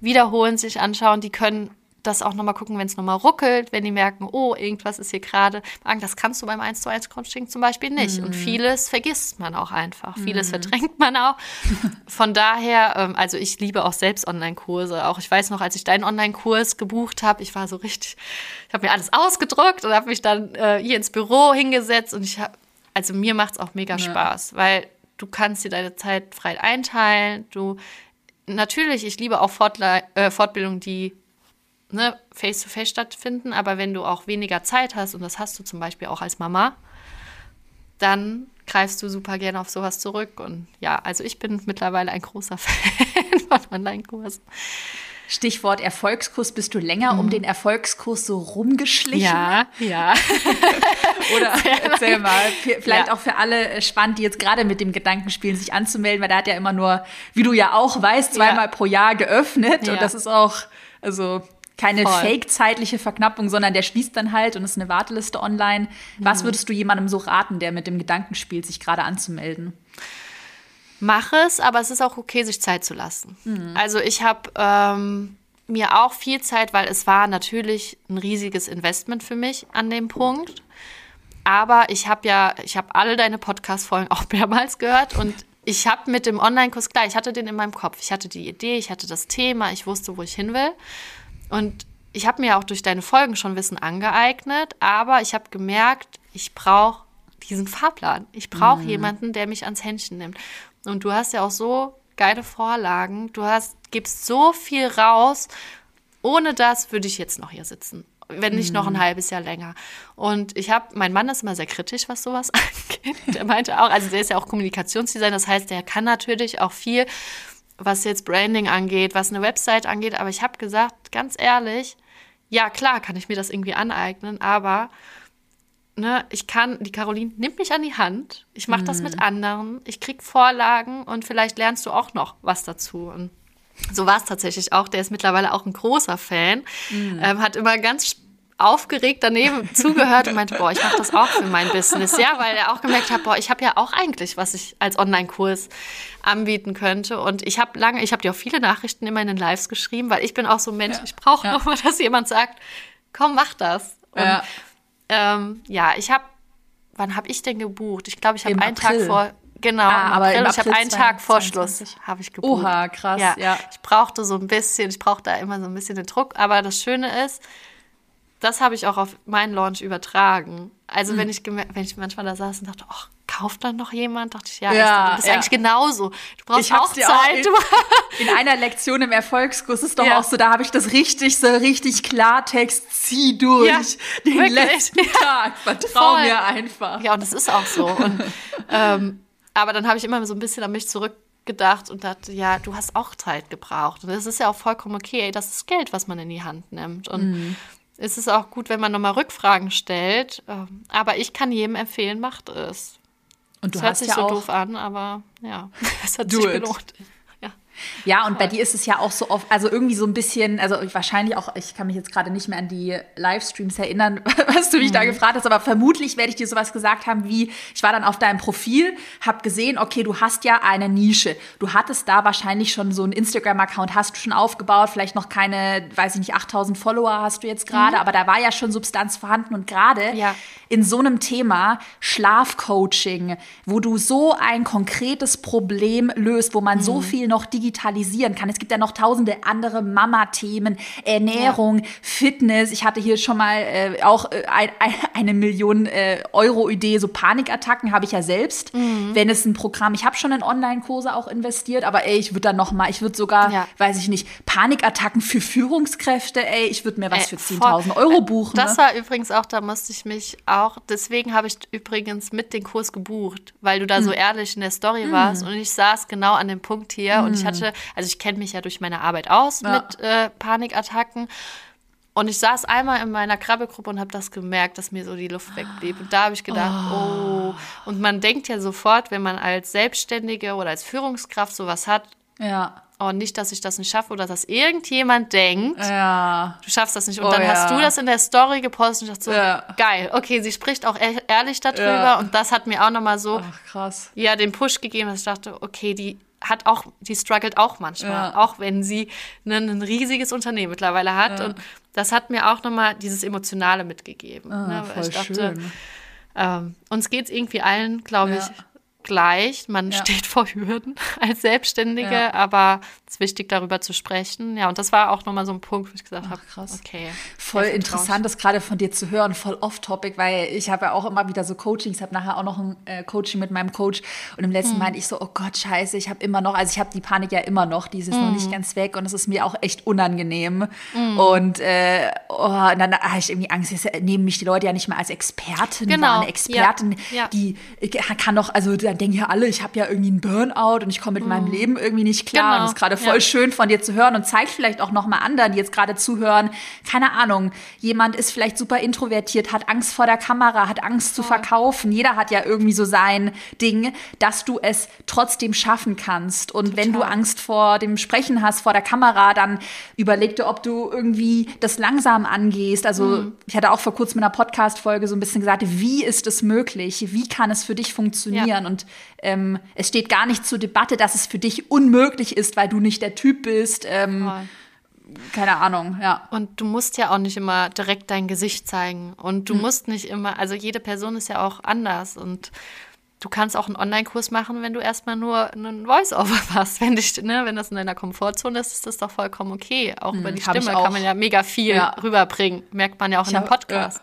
B: wiederholen, sich anschauen. Die können das auch nochmal gucken, wenn es nochmal ruckelt, wenn die merken, oh, irgendwas ist hier gerade. Das kannst du beim 1 zu 1 Coaching zum Beispiel nicht. Mhm. Und vieles vergisst man auch einfach. Mhm. Vieles verdrängt man auch. Von daher, ähm, also ich liebe auch selbst Online-Kurse. Auch ich weiß noch, als ich deinen Online-Kurs gebucht habe, ich war so richtig, ich habe mir alles ausgedruckt und habe mich dann äh, hier ins Büro hingesetzt und ich habe, also mir macht es auch mega ja. Spaß, weil du kannst dir deine Zeit frei einteilen. Du natürlich, ich liebe auch Fortle äh, Fortbildungen, die ne, face-to-face stattfinden, aber wenn du auch weniger Zeit hast, und das hast du zum Beispiel auch als Mama, dann greifst du super gerne auf sowas zurück. Und ja, also ich bin mittlerweile ein großer Fan von Online-Kursen.
A: Stichwort Erfolgskurs, bist du länger mhm. um den Erfolgskurs so rumgeschlichen?
B: Ja, ja.
A: Oder erzähl mal, vielleicht ja. auch für alle spannend, die jetzt gerade mit dem Gedanken spielen, sich anzumelden, weil der hat ja immer nur, wie du ja auch weißt, zweimal ja. pro Jahr geöffnet. Ja. Und das ist auch, also keine fake-zeitliche Verknappung, sondern der schließt dann halt und ist eine Warteliste online. Mhm. Was würdest du jemandem so raten, der mit dem Gedanken spielt, sich gerade anzumelden?
B: Mach es, aber es ist auch okay, sich Zeit zu lassen. Mhm. Also ich habe ähm, mir auch viel Zeit, weil es war natürlich ein riesiges Investment für mich an dem Punkt. Aber ich habe ja, ich habe alle deine Podcast-Folgen auch mehrmals gehört und ich habe mit dem Online-Kurs, klar, ich hatte den in meinem Kopf. Ich hatte die Idee, ich hatte das Thema, ich wusste, wo ich hin will. Und ich habe mir auch durch deine Folgen schon Wissen angeeignet, aber ich habe gemerkt, ich brauche diesen Fahrplan. Ich brauche mhm. jemanden, der mich ans Händchen nimmt. Und du hast ja auch so geile Vorlagen. Du hast, gibst so viel raus. Ohne das würde ich jetzt noch hier sitzen. Wenn nicht mhm. noch ein mhm. halbes Jahr länger. Und ich habe, mein Mann ist immer sehr kritisch, was sowas angeht. Der meinte auch, also der ist ja auch Kommunikationsdesigner, das heißt, der kann natürlich auch viel was jetzt Branding angeht, was eine Website angeht. Aber ich habe gesagt, ganz ehrlich, ja klar kann ich mir das irgendwie aneignen, aber ne, ich kann, die Caroline nimmt mich an die Hand, ich mache mhm. das mit mhm. anderen, ich krieg Vorlagen und vielleicht lernst du auch noch was dazu. Und so war es tatsächlich auch. Der ist mittlerweile auch ein großer Fan, mhm. ähm, hat immer ganz aufgeregt daneben zugehört und meinte, boah, ich mache das auch für mein Business, ja, weil er auch gemerkt hat, boah, ich habe ja auch eigentlich, was ich als Online-Kurs anbieten könnte. Und ich habe lange, ich habe dir auch viele Nachrichten immer in den Lives geschrieben, weil ich bin auch so ein Mensch, ja. ich brauche ja. auch mal, dass jemand sagt, komm, mach das. Und ja, ähm, ja ich habe, wann habe ich denn gebucht? Ich glaube, ich habe einen April. Tag vor, Genau, ah, aber April. ich habe einen Tag vor Schluss habe ich gebucht.
A: Oha, krass. Ja,
B: ja. Ich brauchte so ein bisschen, ich brauchte da immer so ein bisschen den Druck. Aber das Schöne ist, das habe ich auch auf meinen Launch übertragen. Also wenn, ich, wenn ich manchmal da saß und dachte, ach, kauft dann noch jemand? Dachte ich, ja,
A: Ja,
B: du bist
A: ja.
B: eigentlich genauso. Du brauchst auch
A: dir auch
B: Zeit.
A: in- In einer Lektion im Erfolgskurs ist doch
B: Ja.
A: auch so, da habe ich das richtig, so richtig Klartext, zieh durch
B: Ja,
A: den
B: wirklich.
A: letzten Tag, vertrau
B: Voll.
A: mir einfach.
B: ja, und das ist auch so. Und, ähm, aber dann habe ich immer so ein bisschen an mich zurückgedacht und dachte, ja, du hast auch Zeit gebraucht. Und das ist ja auch vollkommen okay. Das ist Geld, was man in die Hand nimmt. Und
A: Mhm.
B: Es ist auch gut, wenn man nochmal Rückfragen stellt. Ähm, Aber ich kann jedem empfehlen, macht es.
A: Und du
B: Das hört sich
A: ja
B: so doof an, aber ja, es hat
A: Do
B: sich gelohnt.
A: Ja, und bei dir ist es ja auch so oft, also irgendwie so ein bisschen, also ich- wahrscheinlich auch, ich kann mich jetzt gerade nicht mehr an die Livestreams erinnern, was du mich
B: Mhm.
A: da gefragt hast, aber vermutlich werde ich dir sowas gesagt haben wie, ich war dann auf deinem Profil, habe gesehen, okay, du hast ja eine Nische. Du hattest da wahrscheinlich schon so einen Instagram-Account, hast du schon aufgebaut, vielleicht noch keine, weiß ich nicht, 8000 Follower hast du jetzt gerade, aber da war ja schon Substanz vorhanden und gerade
B: Mhm. Ja.
A: in so einem Thema Schlafcoaching, wo du so ein konkretes Problem löst, wo man
B: Mhm.
A: so viel noch digitalisieren kann. Es gibt ja noch tausende andere Mama-Themen, Ernährung, Fitness. Ich hatte hier schon mal äh, auch äh, ein, ein, eine Million äh, Euro Idee, so Panikattacken habe ich ja selbst.
B: Mhm.
A: Wenn es ein Programm, ich habe schon in Online-Kurse auch investiert, aber ey, ich würde dann noch mal, ich würde sogar,
B: Ja.
A: weiß ich nicht, Panikattacken für Führungskräfte, ey, ich würde mir was
B: Ey,
A: für
B: voll.
A: 10.000 Euro buchen.
B: Das
A: ne?
B: war übrigens auch, da musste ich mich auch, deswegen habe ich übrigens mit den Kurs gebucht, weil du da
A: Hm.
B: so ehrlich in der Story warst und ich saß genau an dem Punkt hier und ich
A: Hm.
B: Hatte, also ich kenne mich ja durch meine Arbeit aus mit äh, Panikattacken. Und ich saß einmal in meiner Krabbelgruppe und habe das gemerkt, dass mir so die Luft wegblieb. Und da habe ich gedacht, oh. Und man denkt ja sofort, wenn man als Selbstständige oder als Führungskraft sowas hat,
A: ja,
B: oh, nicht, dass ich das nicht schaffe oder dass irgendjemand denkt,
A: ja.
B: du schaffst das nicht. Und
A: Oh
B: dann
A: ja.
B: hast du das in der Story gepostet und ich dachte so,
A: Ja.
B: geil, okay, sie spricht auch ehrlich darüber.
A: Ja.
B: Und das hat mir auch nochmal so,
A: Ach, krass.
B: ja, den Push gegeben, dass ich dachte, okay, die hat auch, die struggelt auch manchmal,
A: Ja.
B: auch wenn sie ein, ein riesiges Unternehmen mittlerweile hat. Und das hat mir auch nochmal dieses Emotionale mitgegeben.
A: Ah,
B: ne,
A: voll
B: ich dachte,
A: schön.
B: ähm, uns geht es irgendwie allen, glaube ich,
A: Ja.
B: gleich. Man
A: Ja.
B: steht vor Hürden als Selbstständige,
A: Ja.
B: aber ist wichtig, darüber zu sprechen. Ja, und das war auch nochmal so ein Punkt, wo ich gesagt habe,
A: krass.
B: okay.
A: Voll interessant, das gerade von dir zu hören, voll off-topic, weil ich habe ja auch immer wieder so Coachings, ich habe nachher auch noch ein äh, Coaching mit meinem Coach. Und im letzten meinte ich so, oh Gott, scheiße, ich habe immer noch, also ich habe die Panik ja immer noch, die ist jetzt noch nicht ganz weg und es ist mir auch echt unangenehm. Und, äh, oh, und dann habe ich irgendwie Angst, jetzt nehmen mich die Leute ja nicht mehr als Expertin
B: Genau,
A: eine Expertin,
B: ja, ja.
A: die ich kann doch, also dann denken ja alle, ich habe ja irgendwie einen Burnout und ich komme mit meinem Leben irgendwie nicht klar.
B: Genau,
A: und ist gerade voll
B: ja.
A: schön von dir zu hören und zeigt vielleicht auch noch mal anderen, die jetzt gerade zuhören, keine Ahnung, jemand ist vielleicht super introvertiert, hat Angst vor der Kamera, hat Angst zu verkaufen. Jeder hat ja irgendwie so sein Ding, dass du es trotzdem schaffen kannst. Und wenn du Angst vor dem Sprechen hast, vor der Kamera, dann überleg dir, ob du irgendwie das langsam angehst. Also
B: Mhm.
A: ich hatte auch vor kurzem in einer Podcast-Folge so ein bisschen gesagt, wie ist es möglich? Wie kann es für dich funktionieren? Und ähm, es steht gar nicht zur Debatte, dass es für dich unmöglich ist, weil du nicht der Typ bist. Ähm, keine Ahnung, ja.
B: Und du musst ja auch nicht immer direkt dein Gesicht zeigen. Und du
A: Hm.
B: musst nicht immer, also jede Person ist ja auch anders. Und du kannst auch einen Online-Kurs machen, wenn du erstmal nur einen Voice-Over machst. Wenn, dich, ne, wenn das in deiner Komfortzone ist, ist das doch vollkommen okay. Auch über die
A: Hm, hab ich
B: Stimme
A: auch.
B: kann man ja mega viel
A: Ja.
B: rüberbringen. Merkt man ja auch in
A: Ich
B: einem
A: hab-
B: Podcast.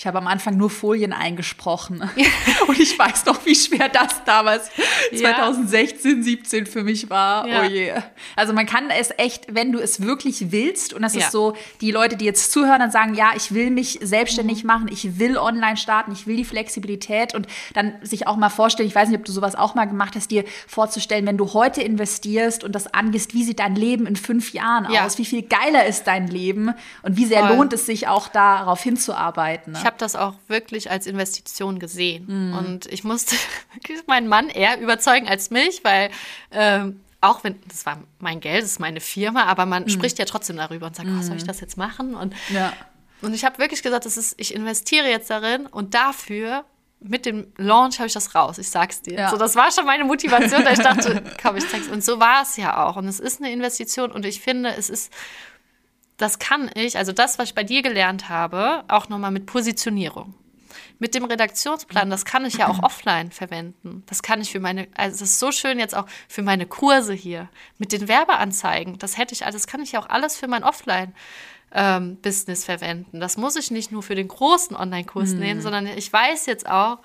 A: Ich habe am Anfang nur Folien eingesprochen. Und ich weiß noch, wie schwer das damals
B: Ja.
A: 2016, 17 für mich war.
B: Ja.
A: Oh je. Also man kann es echt, wenn du es wirklich willst, und das
B: Ja.
A: ist so, die Leute, die jetzt zuhören und sagen, ja, ich will mich selbstständig
B: Mhm.
A: machen, ich will online starten, ich will die Flexibilität und dann sich auch mal vorstellen, ich weiß nicht, ob du sowas auch mal gemacht hast, dir vorzustellen, wenn du heute investierst und das angehst, wie sieht dein Leben in fünf Jahren
B: Ja.
A: aus? Wie viel geiler ist dein Leben? Und wie sehr
B: Voll.
A: lohnt es sich auch darauf hinzuarbeiten? Ne?
B: Ich habe das auch wirklich als Investition gesehen.
A: Mhm.
B: Und ich musste meinen Mann eher überzeugen als mich, weil ähm, auch wenn, das war mein Geld, das ist meine Firma, aber man spricht ja trotzdem darüber und sagt, oh, soll ich das jetzt machen? Und,
A: Mhm. Ja.
B: und ich habe wirklich gesagt, das ist, ich investiere jetzt darin und dafür mit dem Launch habe ich das raus, ich sag's dir.
A: Ja.
B: So, das war schon meine Motivation, da ich dachte, komm, ich zeig's. Und so war es ja auch. Und es ist eine Investition und ich finde, es ist das kann ich, also das, was ich bei dir gelernt habe, auch nochmal mit Positionierung. Mit dem Redaktionsplan, das kann ich ja auch offline verwenden. Das kann ich für meine, also das ist so schön jetzt auch für meine Kurse hier. Mit den Werbeanzeigen, das hätte ich, das kann ich ja auch alles für mein Offline ähm, Business verwenden. Das muss ich nicht nur für den großen Online-Kurs
A: Hm.
B: nehmen, sondern ich weiß jetzt auch,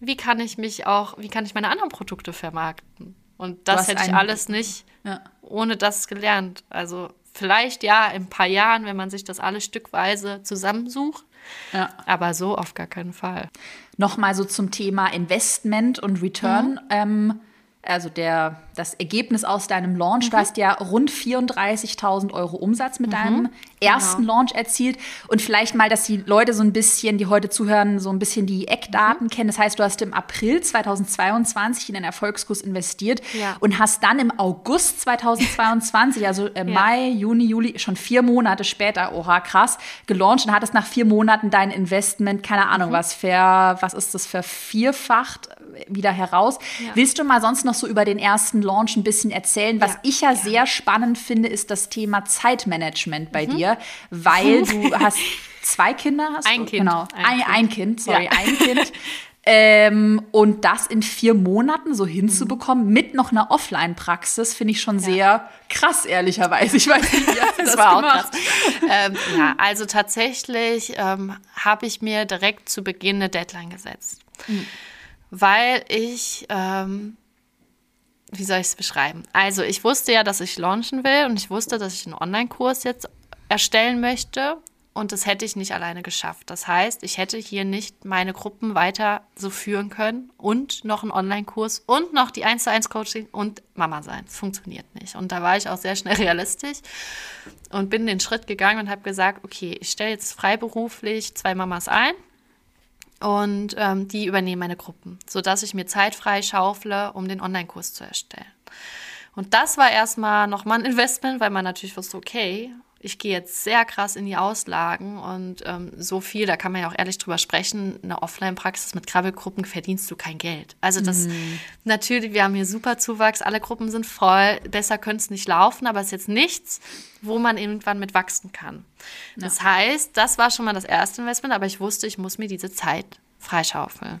B: wie kann ich mich auch, wie kann ich meine anderen Produkte vermarkten. Und das hätte ich alles nicht
A: Ja.
B: ohne das gelernt. Also vielleicht ja in ein paar Jahren, wenn man sich das alles stückweise zusammensucht,
A: Ja.
B: aber so auf gar keinen Fall.
A: Nochmal so zum Thema Investment und Return. Ähm, also der, das Ergebnis aus deinem Launch. Du hast ja rund 34.000 Euro Umsatz mit deinem ersten Launch erzielt. Und vielleicht mal, dass die Leute so ein bisschen, die heute zuhören, so ein bisschen die Eckdaten kennen. Das heißt, du hast im April 2022 in den Erfolgskurs investiert
B: Ja.
A: und hast dann im August 2022, also äh, Mai, Juni, Juli, schon vier Monate später, oha, krass, gelauncht und hattest nach vier Monaten dein Investment, keine Ahnung, was für, was ist das, vervierfacht wieder heraus. Willst du mal sonst noch so über den ersten Launch ein bisschen erzählen? Was
B: Ja,
A: ich ja
B: gerne.
A: sehr spannend finde, ist das Thema Zeitmanagement bei dir, weil du hast zwei Kinder, hast
B: Ein
A: du?
B: Kind.
A: Genau,
B: Ein
A: ein,
B: Kind.
A: ein Kind, sorry,
B: Ja.
A: ein Kind. Ähm, und das in vier Monaten so hinzubekommen mit noch einer Offline-Praxis, finde ich schon sehr krass, ehrlicherweise. Ich weiß nicht, wie das,
B: Das war auch
A: gemacht?
B: krass. ähm, ja, also tatsächlich ähm, habe ich mir direkt zu Beginn eine Deadline gesetzt. Weil ich, ähm, wie soll ich es beschreiben? Also ich wusste ja, dass ich launchen will und ich wusste, dass ich einen Online-Kurs jetzt erstellen möchte. Und das hätte ich nicht alleine geschafft. Das heißt, ich hätte hier nicht meine Gruppen weiter so führen können und noch einen Online-Kurs und noch die 1 zu 1 Coaching und Mama sein. Das funktioniert nicht. Und da war ich auch sehr schnell realistisch und bin den Schritt gegangen und habe gesagt, okay, ich stelle jetzt freiberuflich zwei Mamas ein und ähm, die übernehmen meine Gruppen, sodass ich mir Zeit frei schaufle, um den Online-Kurs zu erstellen. Und das war erstmal nochmal ein Investment, weil man natürlich wusste, okay, ich gehe jetzt sehr krass in die Auslagen und ähm, so viel, da kann man ja auch ehrlich drüber sprechen, eine Offline-Praxis mit Krabbelgruppen verdienst du kein Geld. Also das, natürlich, wir haben hier super Zuwachs, alle Gruppen sind voll, besser könnte es nicht laufen, aber es ist jetzt nichts, wo man irgendwann mit wachsen kann. Das heißt, das war schon mal das erste Investment, aber ich wusste, ich muss mir diese Zeit freischaufeln.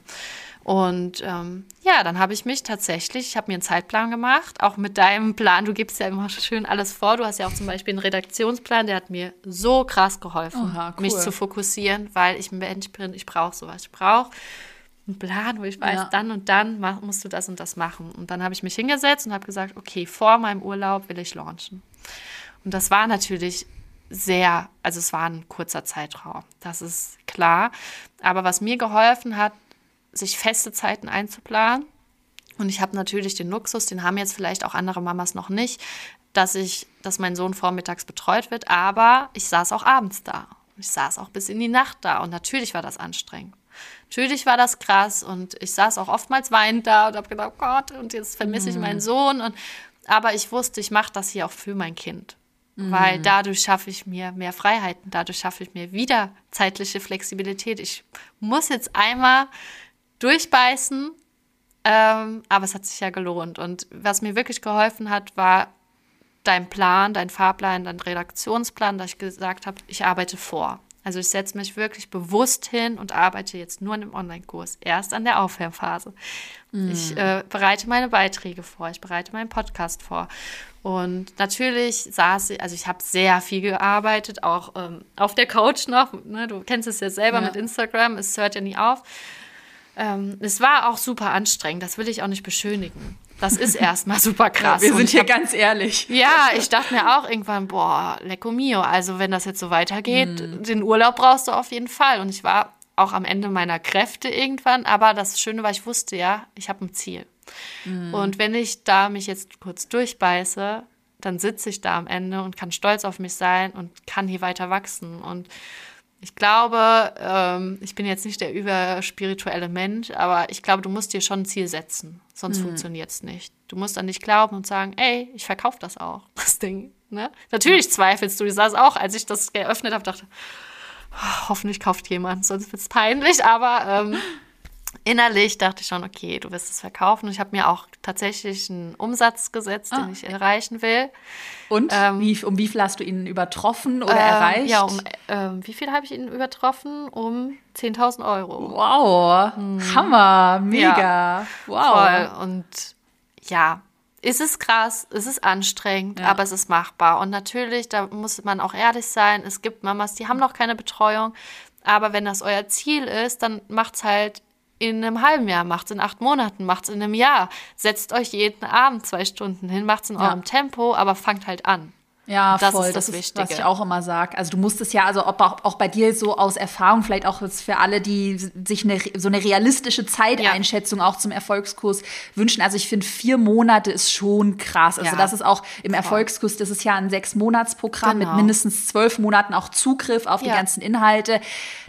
B: Und ähm, ja, dann habe ich mich tatsächlich, ich habe mir einen Zeitplan gemacht, auch mit deinem Plan. Du gibst ja immer schön alles vor. Du hast ja auch zum Beispiel einen Redaktionsplan, der hat mir so krass geholfen,
A: Oha, cool.
B: mich zu fokussieren, weil ich ein Mensch bin, ich brauche sowas. Ich brauche einen Plan, wo ich weiß,
A: Ja.
B: dann und dann mach, musst du das und das machen. Und dann habe ich mich hingesetzt und habe gesagt, okay, vor meinem Urlaub will ich launchen. Und das war natürlich sehr, also es war ein kurzer Zeitraum, das ist klar. Aber was mir geholfen hat, sich feste Zeiten einzuplanen. Und ich habe natürlich den Luxus, den haben jetzt vielleicht auch andere Mamas noch nicht, dass ich, dass mein Sohn vormittags betreut wird, aber ich saß auch abends da. Ich saß auch bis in die Nacht da und natürlich war das anstrengend. Natürlich war das krass und ich saß auch oftmals weinend da und habe gedacht, oh Gott, und jetzt vermisse ich meinen Sohn. Und, aber ich wusste, ich mache das hier auch für mein Kind. Weil dadurch schaffe ich mir mehr Freiheiten, dadurch schaffe ich mir wieder zeitliche Flexibilität. Ich muss jetzt einmal durchbeißen, ähm, aber es hat sich ja gelohnt. Und was mir wirklich geholfen hat, war dein Plan, dein Fahrplan, dein Redaktionsplan, dass ich gesagt habe, ich arbeite vor. Also ich setze mich wirklich bewusst hin und arbeite jetzt nur an dem Online-Kurs, erst an der Aufwärmphase. Ich äh, bereite meine Beiträge vor, ich bereite meinen Podcast vor. Und natürlich saß ich, also ich habe sehr viel gearbeitet, auch ähm, auf der Couch noch. Ne? Du kennst es ja selber
A: Ja.
B: mit Instagram, es hört ja nie auf. Ähm, es war auch super anstrengend, das will ich auch nicht beschönigen. Das ist erstmal super krass.
A: Wir
B: Und
A: sind hier
B: hab-
A: ganz ehrlich.
B: ja, ich dachte mir auch irgendwann, boah, lecco mio. Also wenn das jetzt so weitergeht, den Urlaub brauchst du auf jeden Fall. Und ich war auch am Ende meiner Kräfte irgendwann. Aber das Schöne war, ich wusste ja, ich habe ein Ziel. Und wenn ich da mich jetzt kurz durchbeiße, dann sitze ich da am Ende und kann stolz auf mich sein und kann hier weiter wachsen. Und ich glaube, ähm, ich bin jetzt nicht der überspirituelle Mensch, aber ich glaube, du musst dir schon ein Ziel setzen, sonst funktioniert es nicht. Du musst an dich glauben und sagen, ey, ich verkaufe das auch, das Ding. Ne? Natürlich zweifelst du, ich saß auch, als ich das geöffnet habe, dachte, oh, hoffentlich kauft jemand, sonst wird es peinlich, aber ähm, innerlich dachte ich schon, okay, du wirst es verkaufen. Und ich habe mir auch tatsächlich einen Umsatz gesetzt, den ich erreichen will.
A: Und
B: Ähm,
A: wie, um wie viel hast du ihn übertroffen oder
B: Ähm,
A: erreicht?
B: Ja, um ähm, wie viel habe ich ihn übertroffen? Um 10.000 Euro.
A: wow, Hammer, mega. Wow.
B: Voll. Und ja, es ist krass, es ist anstrengend, ja. aber es ist machbar. Und natürlich, da muss man auch ehrlich sein, es gibt Mamas, die haben noch keine Betreuung. Aber wenn das euer Ziel ist, dann macht es halt in einem halben Jahr, macht es in acht Monaten, macht es in einem Jahr. Setzt euch jeden Abend zwei Stunden hin, macht es in ja. eurem Tempo, aber fangt halt an.
A: Ja, das voll. Ist das, das ist, was ich auch immer sage. Also du musst es ja, also ob auch, auch bei dir so aus Erfahrung, vielleicht auch für alle, die sich eine, so eine realistische Zeiteinschätzung ja. auch zum Erfolgskurs wünschen. Also ich finde, vier Monate ist schon krass. Also ja. das ist auch im voll. Erfolgskurs, das ist ja ein Sechs-Monats-Programm genau. mit mindestens zwölf Monaten auch Zugriff auf ja. die ganzen Inhalte.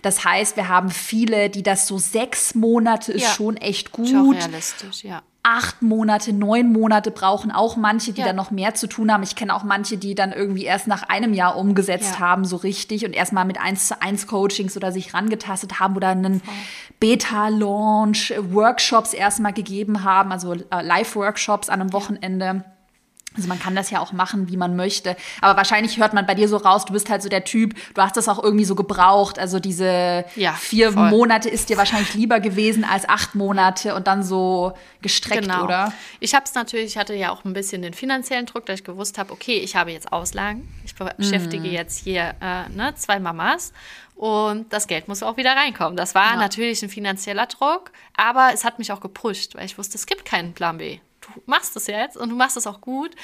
A: Das heißt, wir haben viele, die das so sechs Monate ist schon echt gut. Ist auch
B: realistisch, ja
A: acht Monate, neun Monate brauchen auch manche, die ja. dann noch mehr zu tun haben. Ich kenne auch manche, die dann irgendwie erst nach einem Jahr umgesetzt ja. haben, so richtig und erstmal mit eins zu eins Coachings oder sich rangetastet haben oder einen Beta-Launch, Workshops erstmal gegeben haben, also äh, Live-Workshops an einem Wochenende. Also man kann das ja auch machen, wie man möchte. Aber wahrscheinlich hört man bei dir so raus, du bist halt so der Typ, du hast das auch irgendwie so gebraucht. Also diese ja, vier voll. Monate ist dir wahrscheinlich lieber gewesen als acht Monate und dann so gestreckt, genau. oder?
B: Ich habe es natürlich, ich hatte ja auch ein bisschen den finanziellen Druck, dass ich gewusst habe, okay, ich habe jetzt Auslagen. Ich beschäftige mm. jetzt hier äh, ne, zwei Mamas. Und das Geld muss auch wieder reinkommen. Das war ja. natürlich ein finanzieller Druck, aber es hat mich auch gepusht, weil ich wusste, es gibt keinen Plan B machst es jetzt und du machst es auch gut.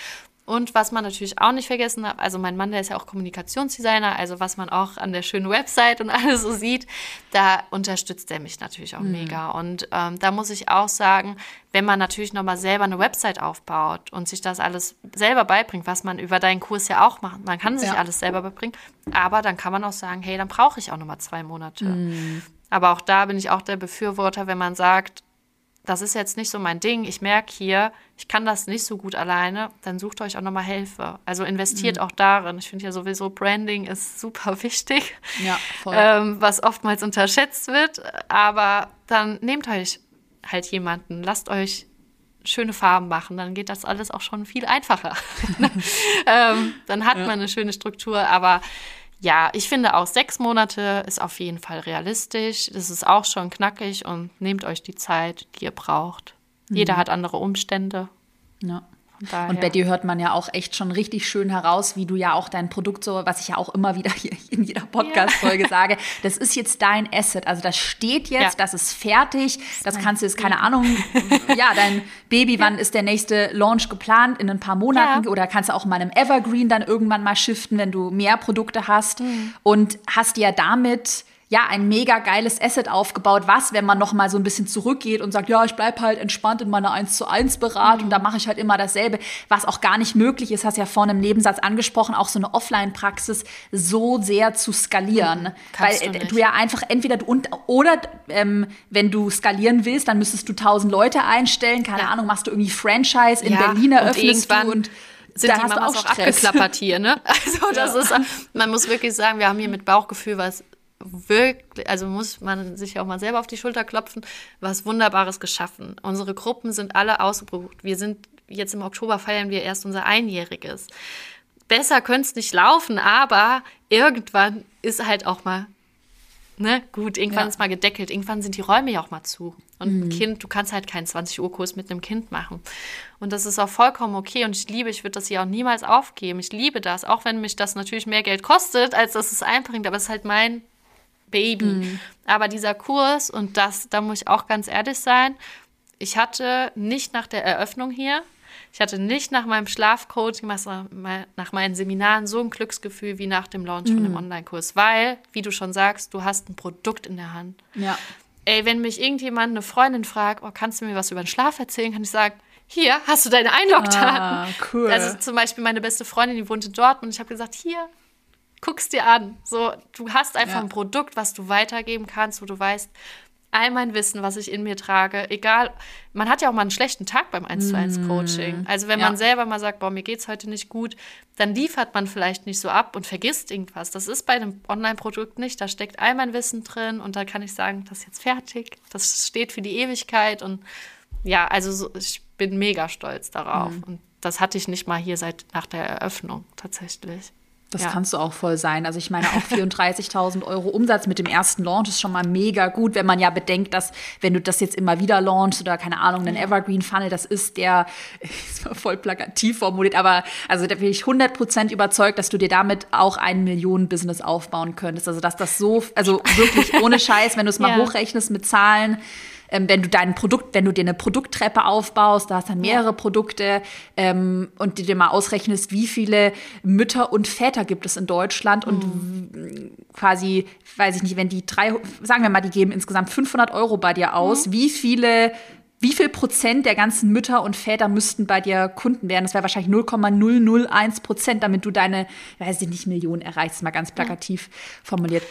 B: Und was man natürlich auch nicht vergessen hat, also mein Mann, der ist ja auch Kommunikationsdesigner, also was man auch an der schönen Website und alles so sieht, da unterstützt er mich natürlich auch mhm. mega. Und ähm, da muss ich auch sagen, wenn man natürlich nochmal selber eine Website aufbaut und sich das alles selber beibringt, was man über deinen Kurs ja auch macht, man kann sich ja. alles selber beibringen, aber dann kann man auch sagen, hey, dann brauche ich auch nochmal zwei Monate. Mhm. Aber auch da bin ich auch der Befürworter, wenn man sagt, das ist jetzt nicht so mein Ding, ich merke hier, ich kann das nicht so gut alleine, dann sucht euch auch nochmal Hilfe. Also investiert mhm. auch darin. Ich finde ja sowieso, Branding ist super wichtig, ja, ähm, was oftmals unterschätzt wird. Aber dann nehmt euch halt jemanden, lasst euch schöne Farben machen, dann geht das alles auch schon viel einfacher. ähm, dann hat ja. man eine schöne Struktur, aber ja, ich finde auch sechs Monate ist auf jeden Fall realistisch. Das ist auch schon knackig und nehmt euch die Zeit, die ihr braucht. Mhm. Jeder hat andere Umstände.
A: Ja. Und bei dir hört man ja auch echt schon richtig schön heraus, wie du ja auch dein Produkt so, was ich ja auch immer wieder hier in jeder Podcast-Folge ja. sage, das ist jetzt dein Asset. Also das steht jetzt, ja. das ist fertig, das, das kannst du jetzt, keine Ahnung, ja, dein Baby, wann ist der nächste Launch geplant? In ein paar Monaten oder kannst du auch mal einem Evergreen dann irgendwann mal shiften, wenn du mehr Produkte hast mhm. und hast ja damit ja, ein mega geiles Asset aufgebaut, was, wenn man noch mal so ein bisschen zurückgeht und sagt, ja, ich bleib halt entspannt in meiner 1 zu 1 Beratung mhm. da mache ich halt immer dasselbe, was auch gar nicht möglich ist, hast ja vorhin im Nebensatz angesprochen, auch so eine Offline-Praxis so sehr zu skalieren. Mhm, weil du, äh, du, ja einfach entweder du und, oder ähm, wenn du skalieren willst, dann müsstest du tausend Leute einstellen, keine ja. Ahnung, machst du irgendwie Franchise in ja, Berlin eröffnest und du und
B: sind da die Mamas auch, auch abgeklappert hier, ne? Also das ja. ist, man muss wirklich sagen, wir haben hier mit Bauchgefühl was wirklich, also muss man sich auch mal selber auf die Schulter klopfen, was Wunderbares geschaffen. Unsere Gruppen sind alle ausgebucht. Wir sind jetzt im Oktober feiern wir erst unser Einjähriges. Besser könnte es nicht laufen, aber irgendwann ist halt auch mal Ne, gut, irgendwann ja. ist mal gedeckelt, irgendwann sind die Räume ja auch mal zu. Und mhm. ein Kind, du kannst halt keinen 20-Uhr-Kurs mit einem Kind machen. Und das ist auch vollkommen okay. Und ich liebe, ich würde das hier auch niemals aufgeben. Ich liebe das, auch wenn mich das natürlich mehr Geld kostet, als dass es einbringt. Aber es ist halt mein Baby. Mhm. Aber dieser Kurs, und das, da muss ich auch ganz ehrlich sein, ich hatte nicht nach der Eröffnung hier, ich hatte nicht nach meinem Schlafcoaching, nach meinen Seminaren so ein Glücksgefühl wie nach dem Launch mhm. von dem Online-Kurs, weil, wie du schon sagst, du hast ein Produkt in der Hand.
A: Ja.
B: Ey, wenn mich irgendjemand, eine Freundin fragt, oh, kannst du mir was über den Schlaf erzählen, kann ich sagen, hier hast du deine Einlogdaten. Ah,
A: cool.
B: Also zum Beispiel meine beste Freundin, die wohnt in Dortmund. Ich habe gesagt, hier, guck's dir an. So, du hast einfach ja. ein Produkt, was du weitergeben kannst, wo du weißt, all mein Wissen, was ich in mir trage, egal, man hat ja auch mal einen schlechten Tag beim 1 zu 1 mm. Coaching. Also wenn ja. man selber mal sagt, boah, mir geht's heute nicht gut, dann liefert man vielleicht nicht so ab und vergisst irgendwas. Das ist bei einem Online-Produkt nicht. Da steckt all mein Wissen drin und da kann ich sagen, das ist jetzt fertig. Das steht für die Ewigkeit und ja, also so, ich bin mega stolz darauf. Mhm. Und das hatte ich nicht mal hier seit nach der Eröffnung tatsächlich.
A: Das ja. kannst du auch voll sein. Also ich meine auch 34.000 Euro Umsatz mit dem ersten Launch ist schon mal mega gut, wenn man ja bedenkt, dass wenn du das jetzt immer wieder launchst oder keine Ahnung, einen Evergreen Funnel, das ist der, ist voll plakativ formuliert, aber also da bin ich 100% überzeugt, dass du dir damit auch ein Millionen-Business aufbauen könntest. Also dass das so, also wirklich ohne Scheiß, wenn du es mal ja. hochrechnest mit Zahlen, ähm, wenn du dein Produkt, wenn du dir eine Produkttreppe aufbaust, da hast dann mehrere ja. Produkte ähm, und dir mal ausrechnest, wie viele Mütter und Väter gibt es in Deutschland mhm. und quasi, weiß ich nicht, wenn die drei, sagen wir mal, die geben insgesamt 500 Euro bei dir aus, mhm. wie viele wie viel Prozent der ganzen Mütter und Väter müssten bei dir Kunden werden? Das wäre wahrscheinlich 0,001 Prozent, damit du deine, weiß ich nicht, Millionen erreichst, mal ganz plakativ formuliert.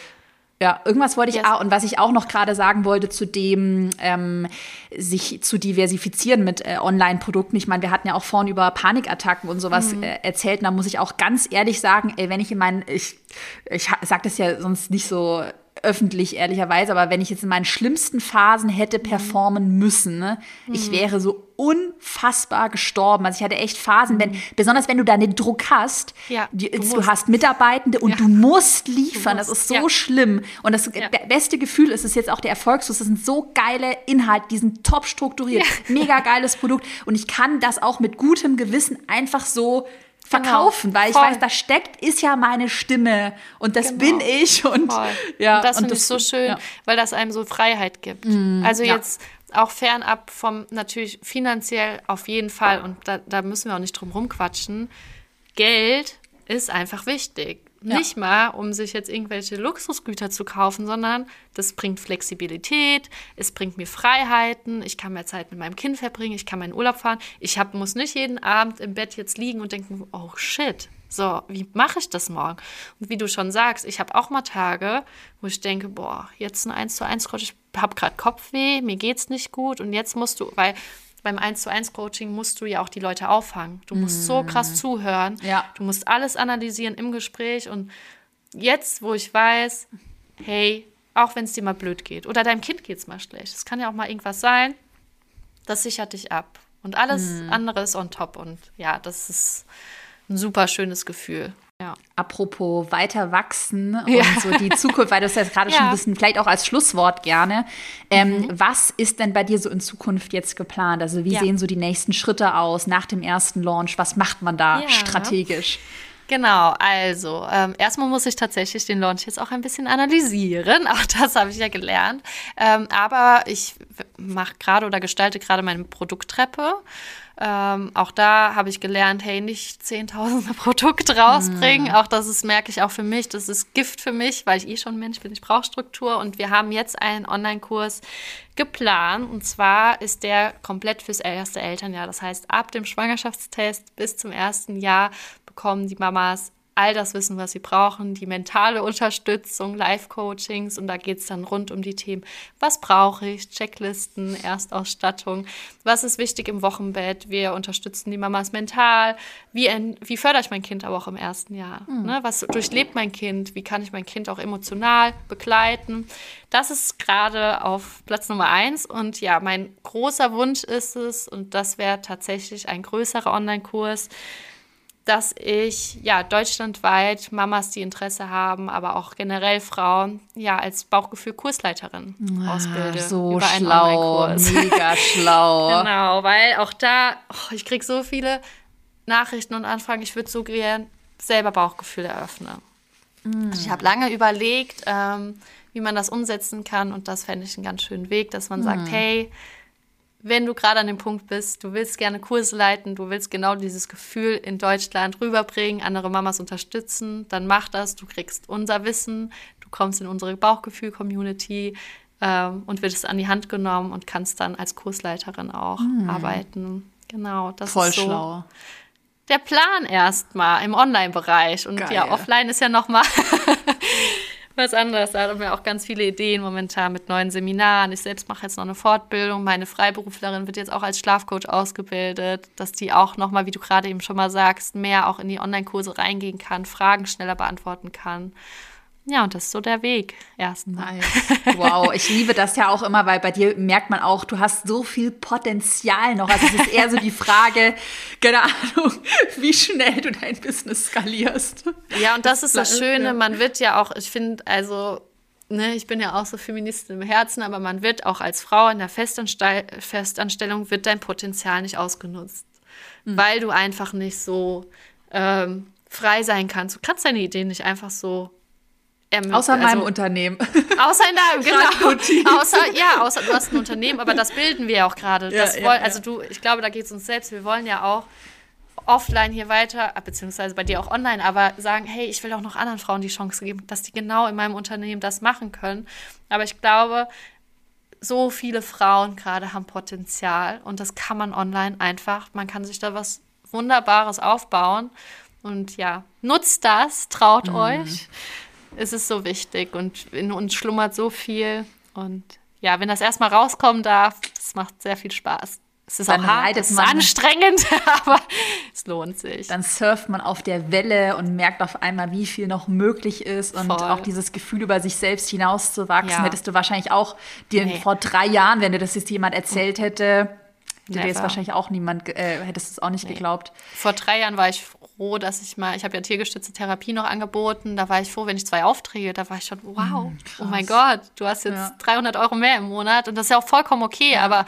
A: Ja, irgendwas wollte ich yes. auch, und was ich auch noch gerade sagen wollte zu dem, ähm, sich zu diversifizieren mit äh, Online-Produkten. Ich meine, wir hatten ja auch vorhin über Panikattacken und sowas mhm. äh, erzählt. Und da muss ich auch ganz ehrlich sagen, ey, wenn ich in meinen, ich, ich sag das ja sonst nicht so öffentlich, ehrlicherweise, aber wenn ich jetzt in meinen schlimmsten Phasen hätte mhm. performen müssen, ne, mhm. ich wäre so unfassbar gestorben. Also ich hatte echt Phasen, wenn, mhm. besonders wenn du da den Druck hast, ja, die, du, du, hast Mitarbeitende und ja. du musst liefern. Du musst, das ist so ja. schlimm. Und das beste Gefühl ist es jetzt auch der Erfolgsfuß. Das sind so geile Inhalte, die sind top strukturiert, mega geiles Produkt. Und ich kann das auch mit gutem Gewissen einfach so Genau. verkaufen, genau, weil ich weiß, da steckt ist ja meine Stimme und das genau. bin ich und
B: voll. ja und das finde ich so schön, ja. weil das einem so Freiheit gibt. Mm, also ja. jetzt auch fernab vom natürlich finanziell auf jeden Fall und da, da müssen wir auch nicht drum rumquatschen. Geld ist einfach wichtig. Ja. Nicht mal, um sich jetzt irgendwelche Luxusgüter zu kaufen, sondern das bringt Flexibilität, es bringt mir Freiheiten, ich kann mehr Zeit mit meinem Kind verbringen, ich kann meinen Urlaub fahren. Ich hab, muss nicht jeden Abend im Bett jetzt liegen und denken, oh shit, so, wie mache ich das morgen? Und wie du schon sagst, ich habe auch mal Tage, wo ich denke, boah, jetzt ein 1 zu 1 Coach, habe gerade Kopfweh, mir geht's nicht gut und jetzt musst du, weil beim 1 zu 1 Coaching musst du ja auch die Leute auffangen. Du musst mm. so krass zuhören. Ja. Du musst alles analysieren im Gespräch. Und jetzt, wo ich weiß, hey, auch wenn es dir mal blöd geht oder deinem Kind geht es mal schlecht, es kann ja auch mal irgendwas sein, das sichert dich ab. Und alles mm. andere ist on top. Und ja, das ist ein super schönes Gefühl. Ja.
A: Apropos weiter wachsen und ja. so die Zukunft, weil du es jetzt gerade ja. schon ein bisschen, vielleicht auch als Schlusswort gerne. Ähm, mhm. Was ist denn bei dir so in Zukunft jetzt geplant? Also wie sehen so die nächsten Schritte aus nach dem ersten Launch? Was macht man da strategisch?
B: Genau, also ähm, erstmal muss ich tatsächlich den Launch jetzt auch ein bisschen analysieren. Auch das habe ich ja gelernt. Ähm, aber ich mache gerade oder gestalte gerade meine Produkttreppe. Ähm, auch da habe ich gelernt, hey, nicht zehntausende Produkte rausbringen. Mm. Auch das ist, merke ich auch für mich, das ist Gift für mich, weil ich eh schon Mensch bin, ich brauche Struktur. Und wir haben jetzt einen Online-Kurs geplant. Und zwar ist der komplett fürs erste Elternjahr. Das heißt, ab dem Schwangerschaftstest bis zum ersten Jahr bekommen die Mamas all das Wissen, was sie brauchen, die mentale Unterstützung, Live-Coachings und da geht es dann rund um die Themen, was brauche ich, Checklisten, Erstausstattung, was ist wichtig im Wochenbett, wir unterstützen die Mamas mental, wie, wie fördere ich mein Kind aber auch im ersten Jahr, mhm. ne? was durchlebt mein Kind, wie kann ich mein Kind auch emotional begleiten. Das ist gerade auf Platz Nummer eins und ja, mein großer Wunsch ist es und das wäre tatsächlich ein größerer Online-Kurs, dass ich ja deutschlandweit Mamas, die Interesse haben, aber auch generell Frauen, ja als Bauchgefühl-Kursleiterin ah, ausbilde.
A: So über schlau, mega schlau.
B: genau, weil auch da, oh, ich kriege so viele Nachrichten und Anfragen, ich würde so gern selber Bauchgefühl eröffnen. Mm. Also ich habe lange überlegt, ähm, wie man das umsetzen kann und das fände ich einen ganz schönen Weg, dass man mm. sagt, hey, wenn du gerade an dem Punkt bist, du willst gerne Kurse leiten, du willst genau dieses Gefühl in Deutschland rüberbringen, andere Mamas unterstützen, dann mach das. Du kriegst unser Wissen, du kommst in unsere Bauchgefühl-Community ähm, und wirst an die Hand genommen und kannst dann als Kursleiterin auch mhm. arbeiten. Genau,
A: das Voll ist so. Schlau.
B: Der Plan erstmal im Online-Bereich und Geil. ja, offline ist ja noch mal was anderes. Da haben wir auch ganz viele Ideen momentan mit neuen Seminaren. Ich selbst mache jetzt noch eine Fortbildung. Meine Freiberuflerin wird jetzt auch als Schlafcoach ausgebildet, dass die auch nochmal, wie du gerade eben schon mal sagst, mehr auch in die Online-Kurse reingehen kann, Fragen schneller beantworten kann. Ja, und das ist so der Weg erstmal.
A: Nice. Wow, ich liebe das ja auch immer, weil bei dir merkt man auch, du hast so viel Potenzial noch. Also es ist eher so die Frage, keine Ahnung, wie schnell du dein Business skalierst.
B: Ja, und das ist das Schöne, man wird ja auch, ich finde, also Ne, ich bin ja auch so Feministin im Herzen, aber man wird auch als Frau in der Festanstell Festanstellung wird dein Potenzial nicht ausgenutzt, mhm. weil du einfach nicht so ähm, frei sein kannst. Du kannst deine Ideen nicht einfach so
A: ähm, außer in also, meinem Unternehmen.
B: Außer in deinem, genau. außer, ja, außer du hast ein Unternehmen, aber das bilden wir ja auch gerade. Ja, ja, also du, ich glaube, da geht es uns selbst. Wir wollen ja auch offline hier weiter, beziehungsweise bei dir auch online, aber sagen, hey, ich will auch noch anderen Frauen die Chance geben, dass die genau in meinem Unternehmen das machen können. Aber ich glaube, so viele Frauen gerade haben Potenzial und das kann man online einfach, man kann sich da was Wunderbares aufbauen. Und ja, nutzt das, traut mhm. euch ist es so wichtig und in uns schlummert so viel. Und ja, wenn das erstmal rauskommen darf, das macht sehr viel Spaß. Es ist dann auch hart, es ist anstrengend, aber es lohnt sich.
A: Dann surft man auf der Welle und merkt auf einmal, wie viel noch möglich ist und Voll. auch dieses Gefühl, über sich selbst hinauszuwachsen, ja. hättest du wahrscheinlich auch dir nee. vor drei Jahren, wenn dir das jetzt jemand erzählt hätte, hätte dir jetzt wahrscheinlich auch niemand, äh, hättest es auch nicht nee. geglaubt.
B: Vor drei Jahren war ich froh, dass ich mal, ich habe ja tiergestützte Therapie noch angeboten, da war ich froh, wenn ich zwei Aufträge, da war ich schon, wow, mhm, oh mein Gott, du hast jetzt ja. 300 Euro mehr im Monat und das ist ja auch vollkommen okay, ja. aber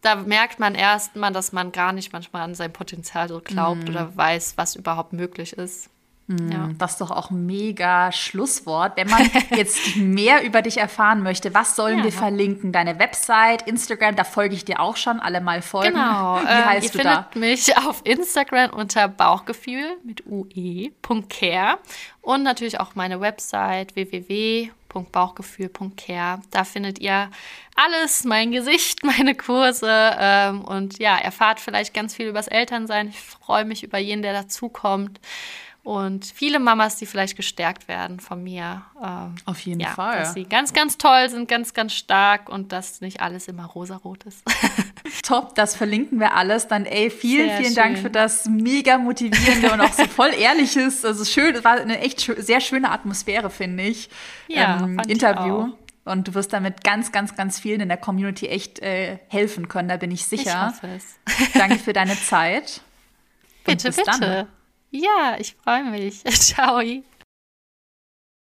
B: da merkt man erst mal, dass man gar nicht manchmal an sein Potenzial so glaubt mhm. oder weiß, was überhaupt möglich ist.
A: Ja. Das ist doch auch ein mega Schlusswort. Wenn man jetzt mehr über dich erfahren möchte, was sollen ja. wir verlinken? Deine Website, Instagram, da folge ich dir auch schon, alle mal folgen.
B: Genau. Wie ähm, heißt ihr du findet da? mich auf Instagram unter Bauchgefühl mit ue.care und natürlich auch meine Website www.bauchgefühl.care. Da findet ihr alles, mein Gesicht, meine Kurse ähm, und ja, erfahrt vielleicht ganz viel übers Elternsein. Ich freue mich über jeden, der dazukommt und viele Mamas, die vielleicht gestärkt werden von mir.
A: Ähm, Auf jeden ja, Fall.
B: Dass sie ganz, ganz toll sind, ganz, ganz stark und dass nicht alles immer rosarot ist.
A: Top, das verlinken wir alles. Dann, ey, vielen, sehr vielen schön. Dank für das mega motivierende und auch so voll ehrliches, also schön, es war eine echt schön, sehr schöne Atmosphäre, finde ich. Ja, ähm, Interview. Ich und du wirst damit ganz, ganz, ganz vielen in der Community echt äh, helfen können, da bin ich sicher. Ich hoffe es. Danke für deine Zeit.
B: Bitte, bitte. Dann. Ja, ich freue mich. Ciao.